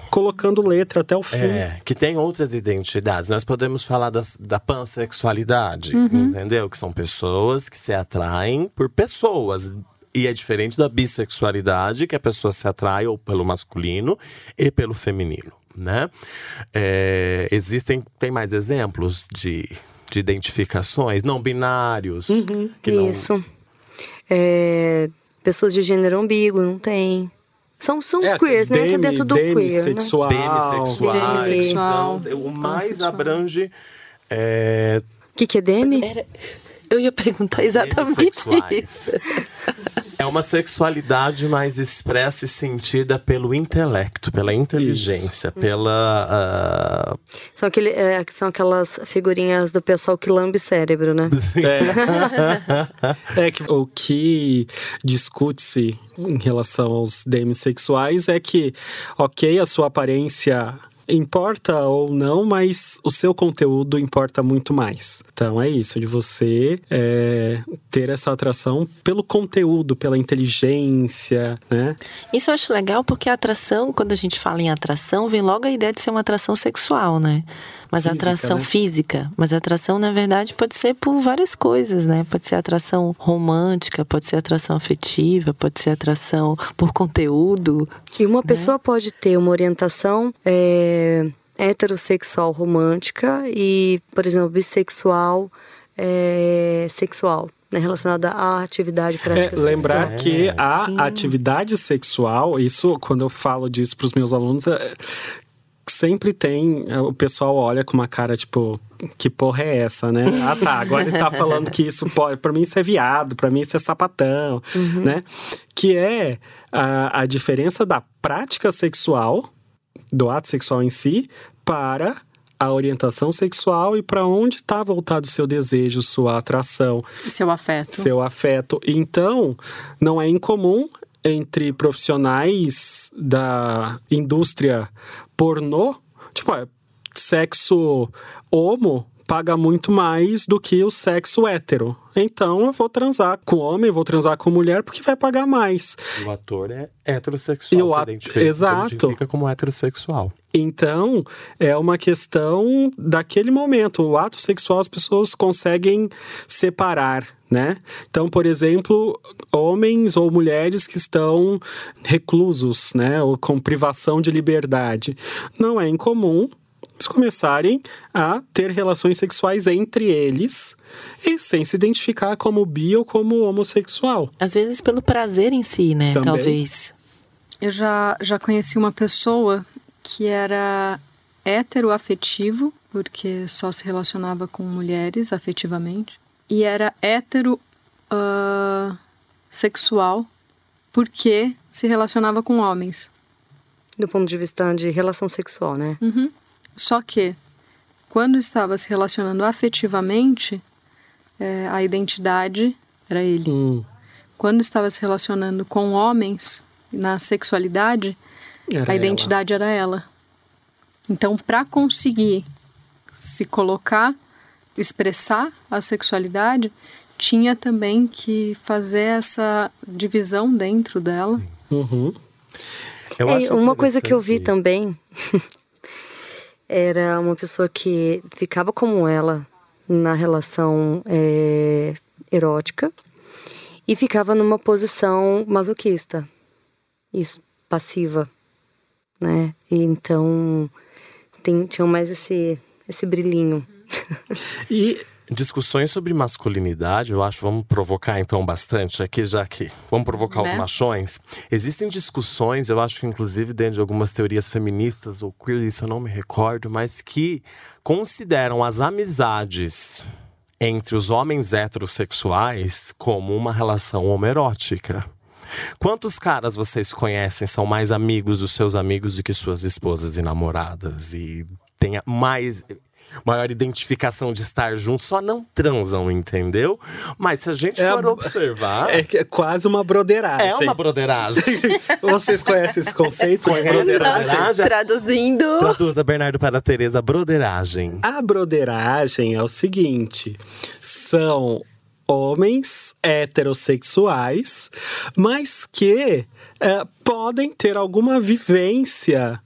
colocando letra até o fim. É, que tem outras identidades. Nós podemos falar das, da pansexualidade, entendeu? Que são pessoas que se atraem por pessoas. E é diferente da bissexualidade, que a pessoa se atrai ou pelo masculino e pelo feminino, né? É, existem, tem mais exemplos de, de identificações não binários. que não- Isso. É, pessoas de gênero ambíguo, não tem. São, são os É, queers, né? demi- dentro do queer, né? demissexual. Demissexuais. Demissexual, Então, o mais pansexual. abrange. é, O que, que é demi? Eu ia perguntar exatamente isso. É uma sexualidade mais expressa e sentida pelo intelecto, pela inteligência, isso. pela. Uh... São, aquele, é, são aquelas figurinhas do pessoal que lambe cérebro, né? É. [laughs] é que o que discute-se em relação aos demissexuais é que, ok, a sua aparência importa ou não, mas o seu conteúdo importa muito mais. Então é isso, de você é, ter essa atração pelo conteúdo, pela inteligência, né? Isso eu acho legal porque a atração, quando a gente fala em atração, vem logo a ideia de ser uma atração sexual, né? Mas física, atração né? física. Mas a atração, na verdade, pode ser por várias coisas, né? Pode ser atração romântica, pode ser atração afetiva, pode ser atração por conteúdo. E uma né? pessoa pode ter uma orientação. É, heterossexual romântica e, por exemplo, bissexual é, sexual. Né, relacionada à atividade prática. É, lembrar que a Sim. atividade sexual, isso quando eu falo disso para os meus alunos, é, sempre tem. É, o pessoal olha com uma cara tipo. Que porra é essa, né? [laughs] Ah, tá. Agora ele tá falando que isso pode. Pra mim, isso é viado, pra mim, isso é sapatão, uhum. né? Que é a, a diferença da prática sexual, do ato sexual em si, para a orientação sexual e para onde está voltado o seu desejo, sua atração. Seu afeto. Seu afeto. Então, não é incomum entre profissionais da indústria pornô, tipo, é, sexo homo paga muito mais do que o sexo hétero. Então eu vou transar com homem, vou transar com mulher porque vai pagar mais. O ator é heterossexual, e o at... identifica, Exato. identifica como heterossexual. Então, é uma questão daquele momento. O ato sexual as pessoas conseguem separar né? Então, por exemplo, homens ou mulheres que estão reclusos, né, ou com privação de liberdade, não é incomum eles começarem a ter relações sexuais entre eles e sem se identificar como bi ou como homossexual. Às vezes pelo prazer em si, né? Também. Talvez. Eu já, já conheci uma pessoa que era heteroafetivo, porque só se relacionava com mulheres afetivamente e era hétero uh, sexual porque se relacionava com homens. Do ponto de vista de relação sexual, né? Uhum. Só que, quando estava se relacionando afetivamente, é, a identidade era ele. Hum. Quando estava se relacionando com homens, na sexualidade, era a identidade ela. era ela. Então, para conseguir se colocar expressar a sexualidade, tinha também que fazer essa divisão dentro dela. Uhum. É, uma coisa que eu vi também era uma pessoa que ficava como ela na relação é, erótica e ficava numa posição masoquista, isso passiva, né? E então tem, tinham mais esse esse brilhinho e Discussões sobre masculinidade, eu acho, vamos provocar então bastante aqui, já que vamos provocar né? os machões. Existem discussões, eu acho que inclusive dentro de algumas teorias feministas ou queer, isso eu não me recordo, mas que consideram as amizades entre os homens heterossexuais como uma relação homerótica. Quantos caras vocês conhecem são mais amigos dos seus amigos do que suas esposas e namoradas? E tem mais maior identificação de estar juntos, só não transam, entendeu? Mas se a gente é for a, observar. [laughs] É, é, quase uma broderagem. É uma broderagem. [laughs] Vocês conhecem esse conceito? broderagem? Traduzindo. Traduza, Bernardo, para a Tereza, broderagem. A broderagem é o seguinte: são homens heterossexuais, mas que é, podem ter alguma vivência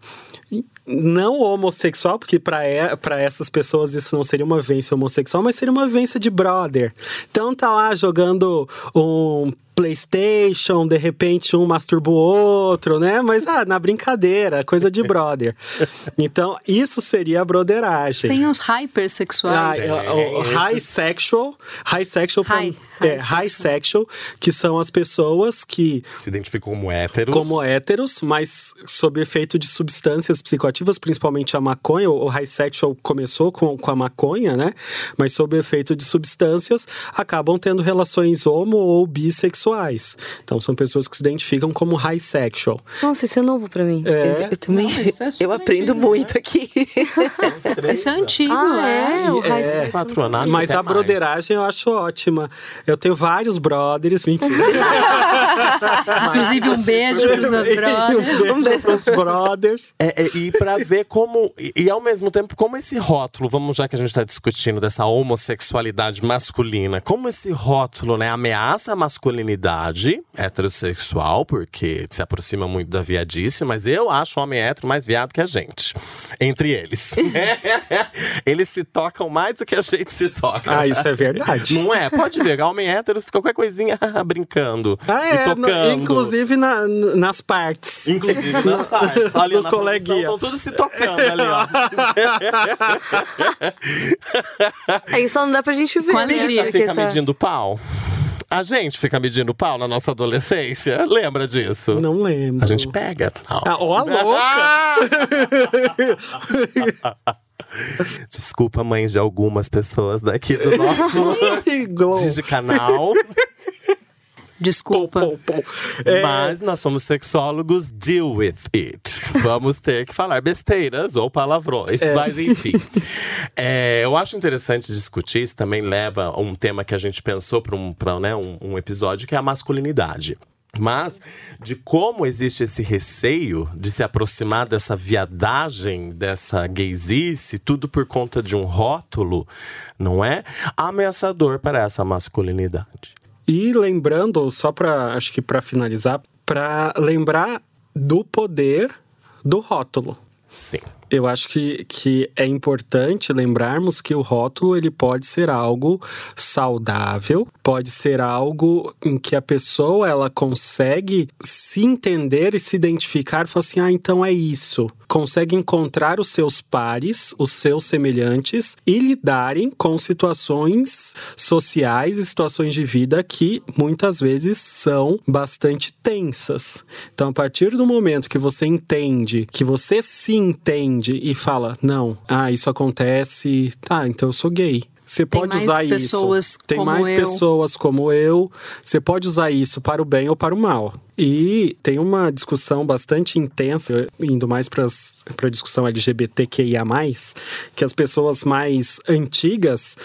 não homossexual, porque para essas pessoas isso não seria uma vivência homossexual, mas seria uma vivência de brother. Então tá lá jogando um PlayStation, de repente um masturba o outro, né? Mas ah, na brincadeira, coisa de brother. [laughs] Então, isso seria a broderagem. Tem os hypersexuais. Ah, é, o high sexual, high sexual, pra- High, é, high high sexual, que são as pessoas que Se identificam como héteros. como héteros, mas sob efeito de substâncias psicoativas, principalmente a maconha. O high sexual começou com, com a maconha, né? Mas sob efeito de substâncias, acabam tendo relações homo ou bissexuais. Então, são pessoas que se identificam como high sexual. Nossa, isso é novo pra mim. É, Eu também. Não, isso é [laughs] eu aprendo antigo, muito aqui. Os três, Isso é antigo, Ah, é. é? O high É. Patronato mas a mais. broderagem eu acho ótima. Eu tenho vários brothers, mentira. [laughs] Inclusive, um beijo pros [laughs] seus brothers. um beijo pros brothers. É, é, e pra ver como. E, e ao mesmo tempo, como esse rótulo, vamos já que a gente tá discutindo dessa homossexualidade masculina, como esse rótulo, né, ameaça a masculinidade heterossexual, porque se aproxima muito da viadice, mas eu acho o homem hétero mais viado que a gente. Entre eles. [laughs] eles se tocam mais do que a gente se toca. Ah, isso é verdade. Não é? Pode ver, homem hétero fica qualquer coisinha [laughs] brincando. Ah, é, no- tocando. inclusive na- nas partes. Inclusive nas [laughs] partes. Do na coleguinha. Todos se tocando ali, ó. [laughs] Aí só não dá pra gente ver. Com né, alegria. porque fica tá- medindo pau. A gente fica medindo pau na nossa adolescência. Lembra disso? Não lembro. A gente pega. Ah, ó, a louca! [laughs] Desculpa, mães de algumas pessoas daqui do [laughs] nosso canal. Desculpa. Pô, pô. É, Mas nós somos sexólogos, deal with it. Vamos ter que falar besteiras ou palavrões, mas enfim. É, eu acho interessante discutir, isso também leva a um tema que a gente pensou para um, pra, né, um, um episódio, que é a masculinidade. Mas de como existe esse receio de se aproximar dessa viadagem, dessa gaysice, tudo por conta de um rótulo, não é? Ameaçador para essa masculinidade. E lembrando, só para acho que para finalizar, para lembrar do poder do rótulo. Sim. Eu acho que, que é importante lembrarmos que o rótulo ele pode ser algo saudável, pode ser algo em que a pessoa ela consegue se entender e se identificar, falar assim, ah, então é isso. Consegue encontrar os seus pares, os seus semelhantes e lidarem com situações sociais e situações de vida que muitas vezes são bastante tensas. Então, a partir do momento que você entende, que você se entende e fala, não, ah, isso acontece, tá, então eu sou gay. Você pode usar isso. Tem mais eu. pessoas como eu. Você pode usar isso para o bem ou para o mal. E tem uma discussão bastante intensa, indo mais para a discussão LGBTQIA, que as pessoas mais antigas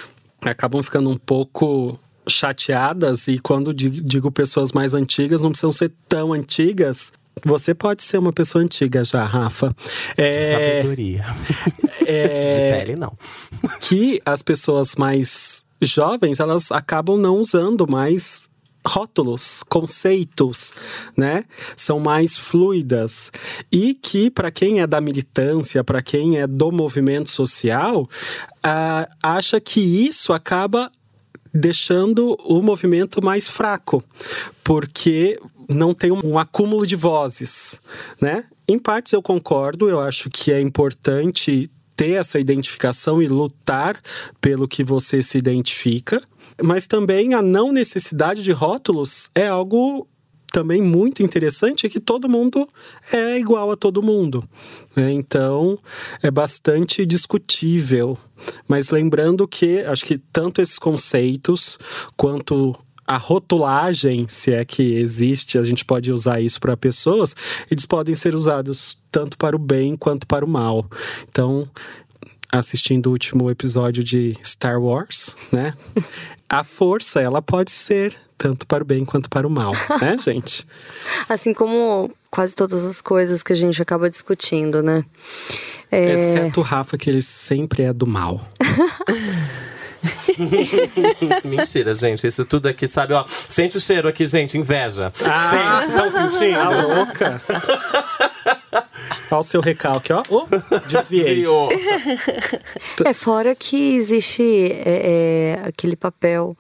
acabam ficando um pouco chateadas. E quando di- digo pessoas mais antigas, não precisam ser tão antigas. Você pode ser uma pessoa antiga já, Rafa. De É, sabedoria. é, [laughs] De pele, não. que as pessoas mais jovens elas acabam não usando mais rótulos, conceitos, né? São mais fluidas e que para quem é da militância, para quem é do movimento social, ah, acha que isso acaba deixando o movimento mais fraco, porque não tem um, acúmulo de vozes, né? Em partes eu concordo, eu acho que é importante ter essa identificação e lutar pelo que você se identifica, mas também a não necessidade de rótulos é algo também muito interessante que todo mundo é igual a todo mundo. né? Então, é bastante discutível. Mas lembrando que acho que tanto esses conceitos quanto a rotulagem, se é que existe, a gente pode usar isso para pessoas, eles podem ser usados tanto para o bem quanto para o mal. Então, assistindo o último episódio de Star Wars, né? [laughs] A força, ela pode ser tanto para o bem quanto para o mal, né, [laughs] gente? Assim como quase todas as coisas que a gente acaba discutindo, né? É, Exceto o Rafa, que ele sempre é do mal. [laughs] [laughs] Mentira, gente. Isso tudo aqui, sabe? Ó, sente o cheiro aqui, gente. Inveja. Ah. Sente, estão [laughs] sentindo? Tá louca? Olha o seu recalque, ó. Oh, desviei. [laughs] É, fora que existe é, é, aquele papel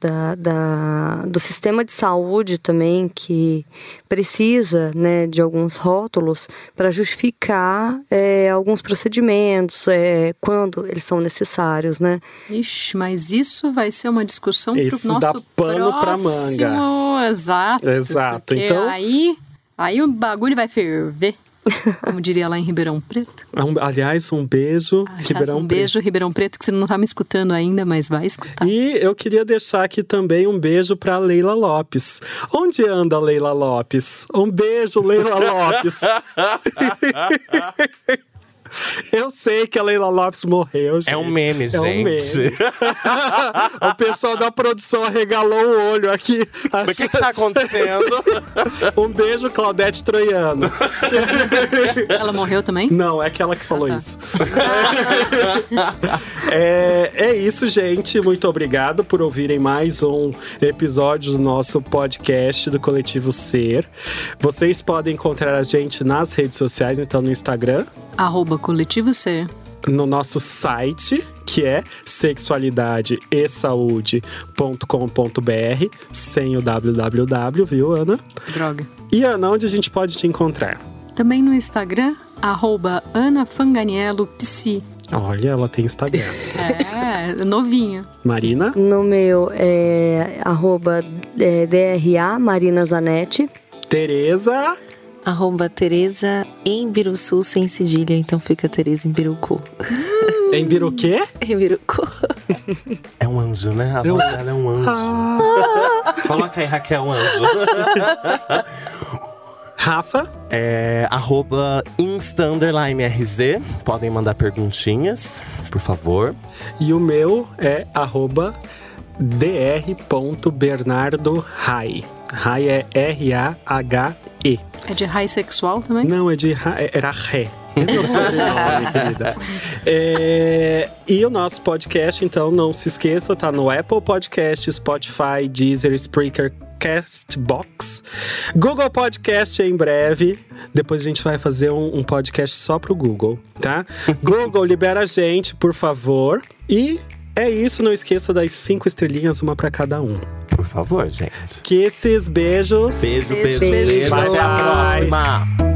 da, da, do sistema de saúde também, que precisa né, de alguns rótulos para justificar é, alguns procedimentos, é, quando eles são necessários, né? Ixi, mas isso vai ser uma discussão para o nosso dá pano pra próximo... manga. Exato. Exato, então- Aí, aí o bagulho vai ferver, como diria lá em Ribeirão Preto. Um- aliás, um beijo, Aliás, Ribeirão um Preto. beijo, Ribeirão Preto, que você não tá me escutando ainda, mas vai escutar. E eu queria deixar aqui também um beijo pra Leila Lopes. Onde anda a Leila Lopes? Um beijo, Leila Lopes. [laughs] Eu sei que a Leila Lopes morreu, gente. É um meme, É um gente. meme. [laughs] o pessoal da produção arregalou o olho aqui. O que, que tá acontecendo? [laughs] Um beijo, Claudete Troiano. [laughs] Ela morreu também? Não, é aquela que falou Ah, tá. isso. é, é isso, gente. Muito obrigado por ouvirem mais um episódio do nosso podcast do Coletivo Ser. Vocês podem encontrar a gente nas redes sociais, então no Instagram, Arroba Coletivo Ser. no nosso site, que é sexualidadeesaude.com.br, sem o www, viu, Ana? Droga. E Ana, onde a gente pode te encontrar? Também no Instagram, arroba Ana Fanganiello Psi. Olha, ela tem Instagram. É, novinha. Marina? No meu é arroba é, DRA Marina Zanetti. Tereza? Arroba Tereza em Biruçu sem cedilha, então fica Tereza em Birucu. Em Biruquê? Em Birucu. É um anjo, né? A voz dela é um anjo. Ah. Coloca aí, Raquel Anjo. [laughs] Rafa? É, arroba Insta underline RZ. Podem mandar perguntinhas, por favor. E o meu é arroba dr.bernardorai. Rai é É de raio sexual também? Não, é de ra- era ré. [laughs] É. É, e o nosso podcast, então, não se esqueça, tá no Apple Podcast, Spotify, Deezer, Spreaker, Castbox, Google Podcast em breve. Depois a gente vai fazer um, um podcast só pro Google, tá? [laughs] Google, libera a gente, por favor. E é isso, não esqueça das cinco estrelinhas, uma pra cada um. Por favor, gente. Que esses beijos. Beijo, beijo, Beijo. beijo. Até a Bye. próxima.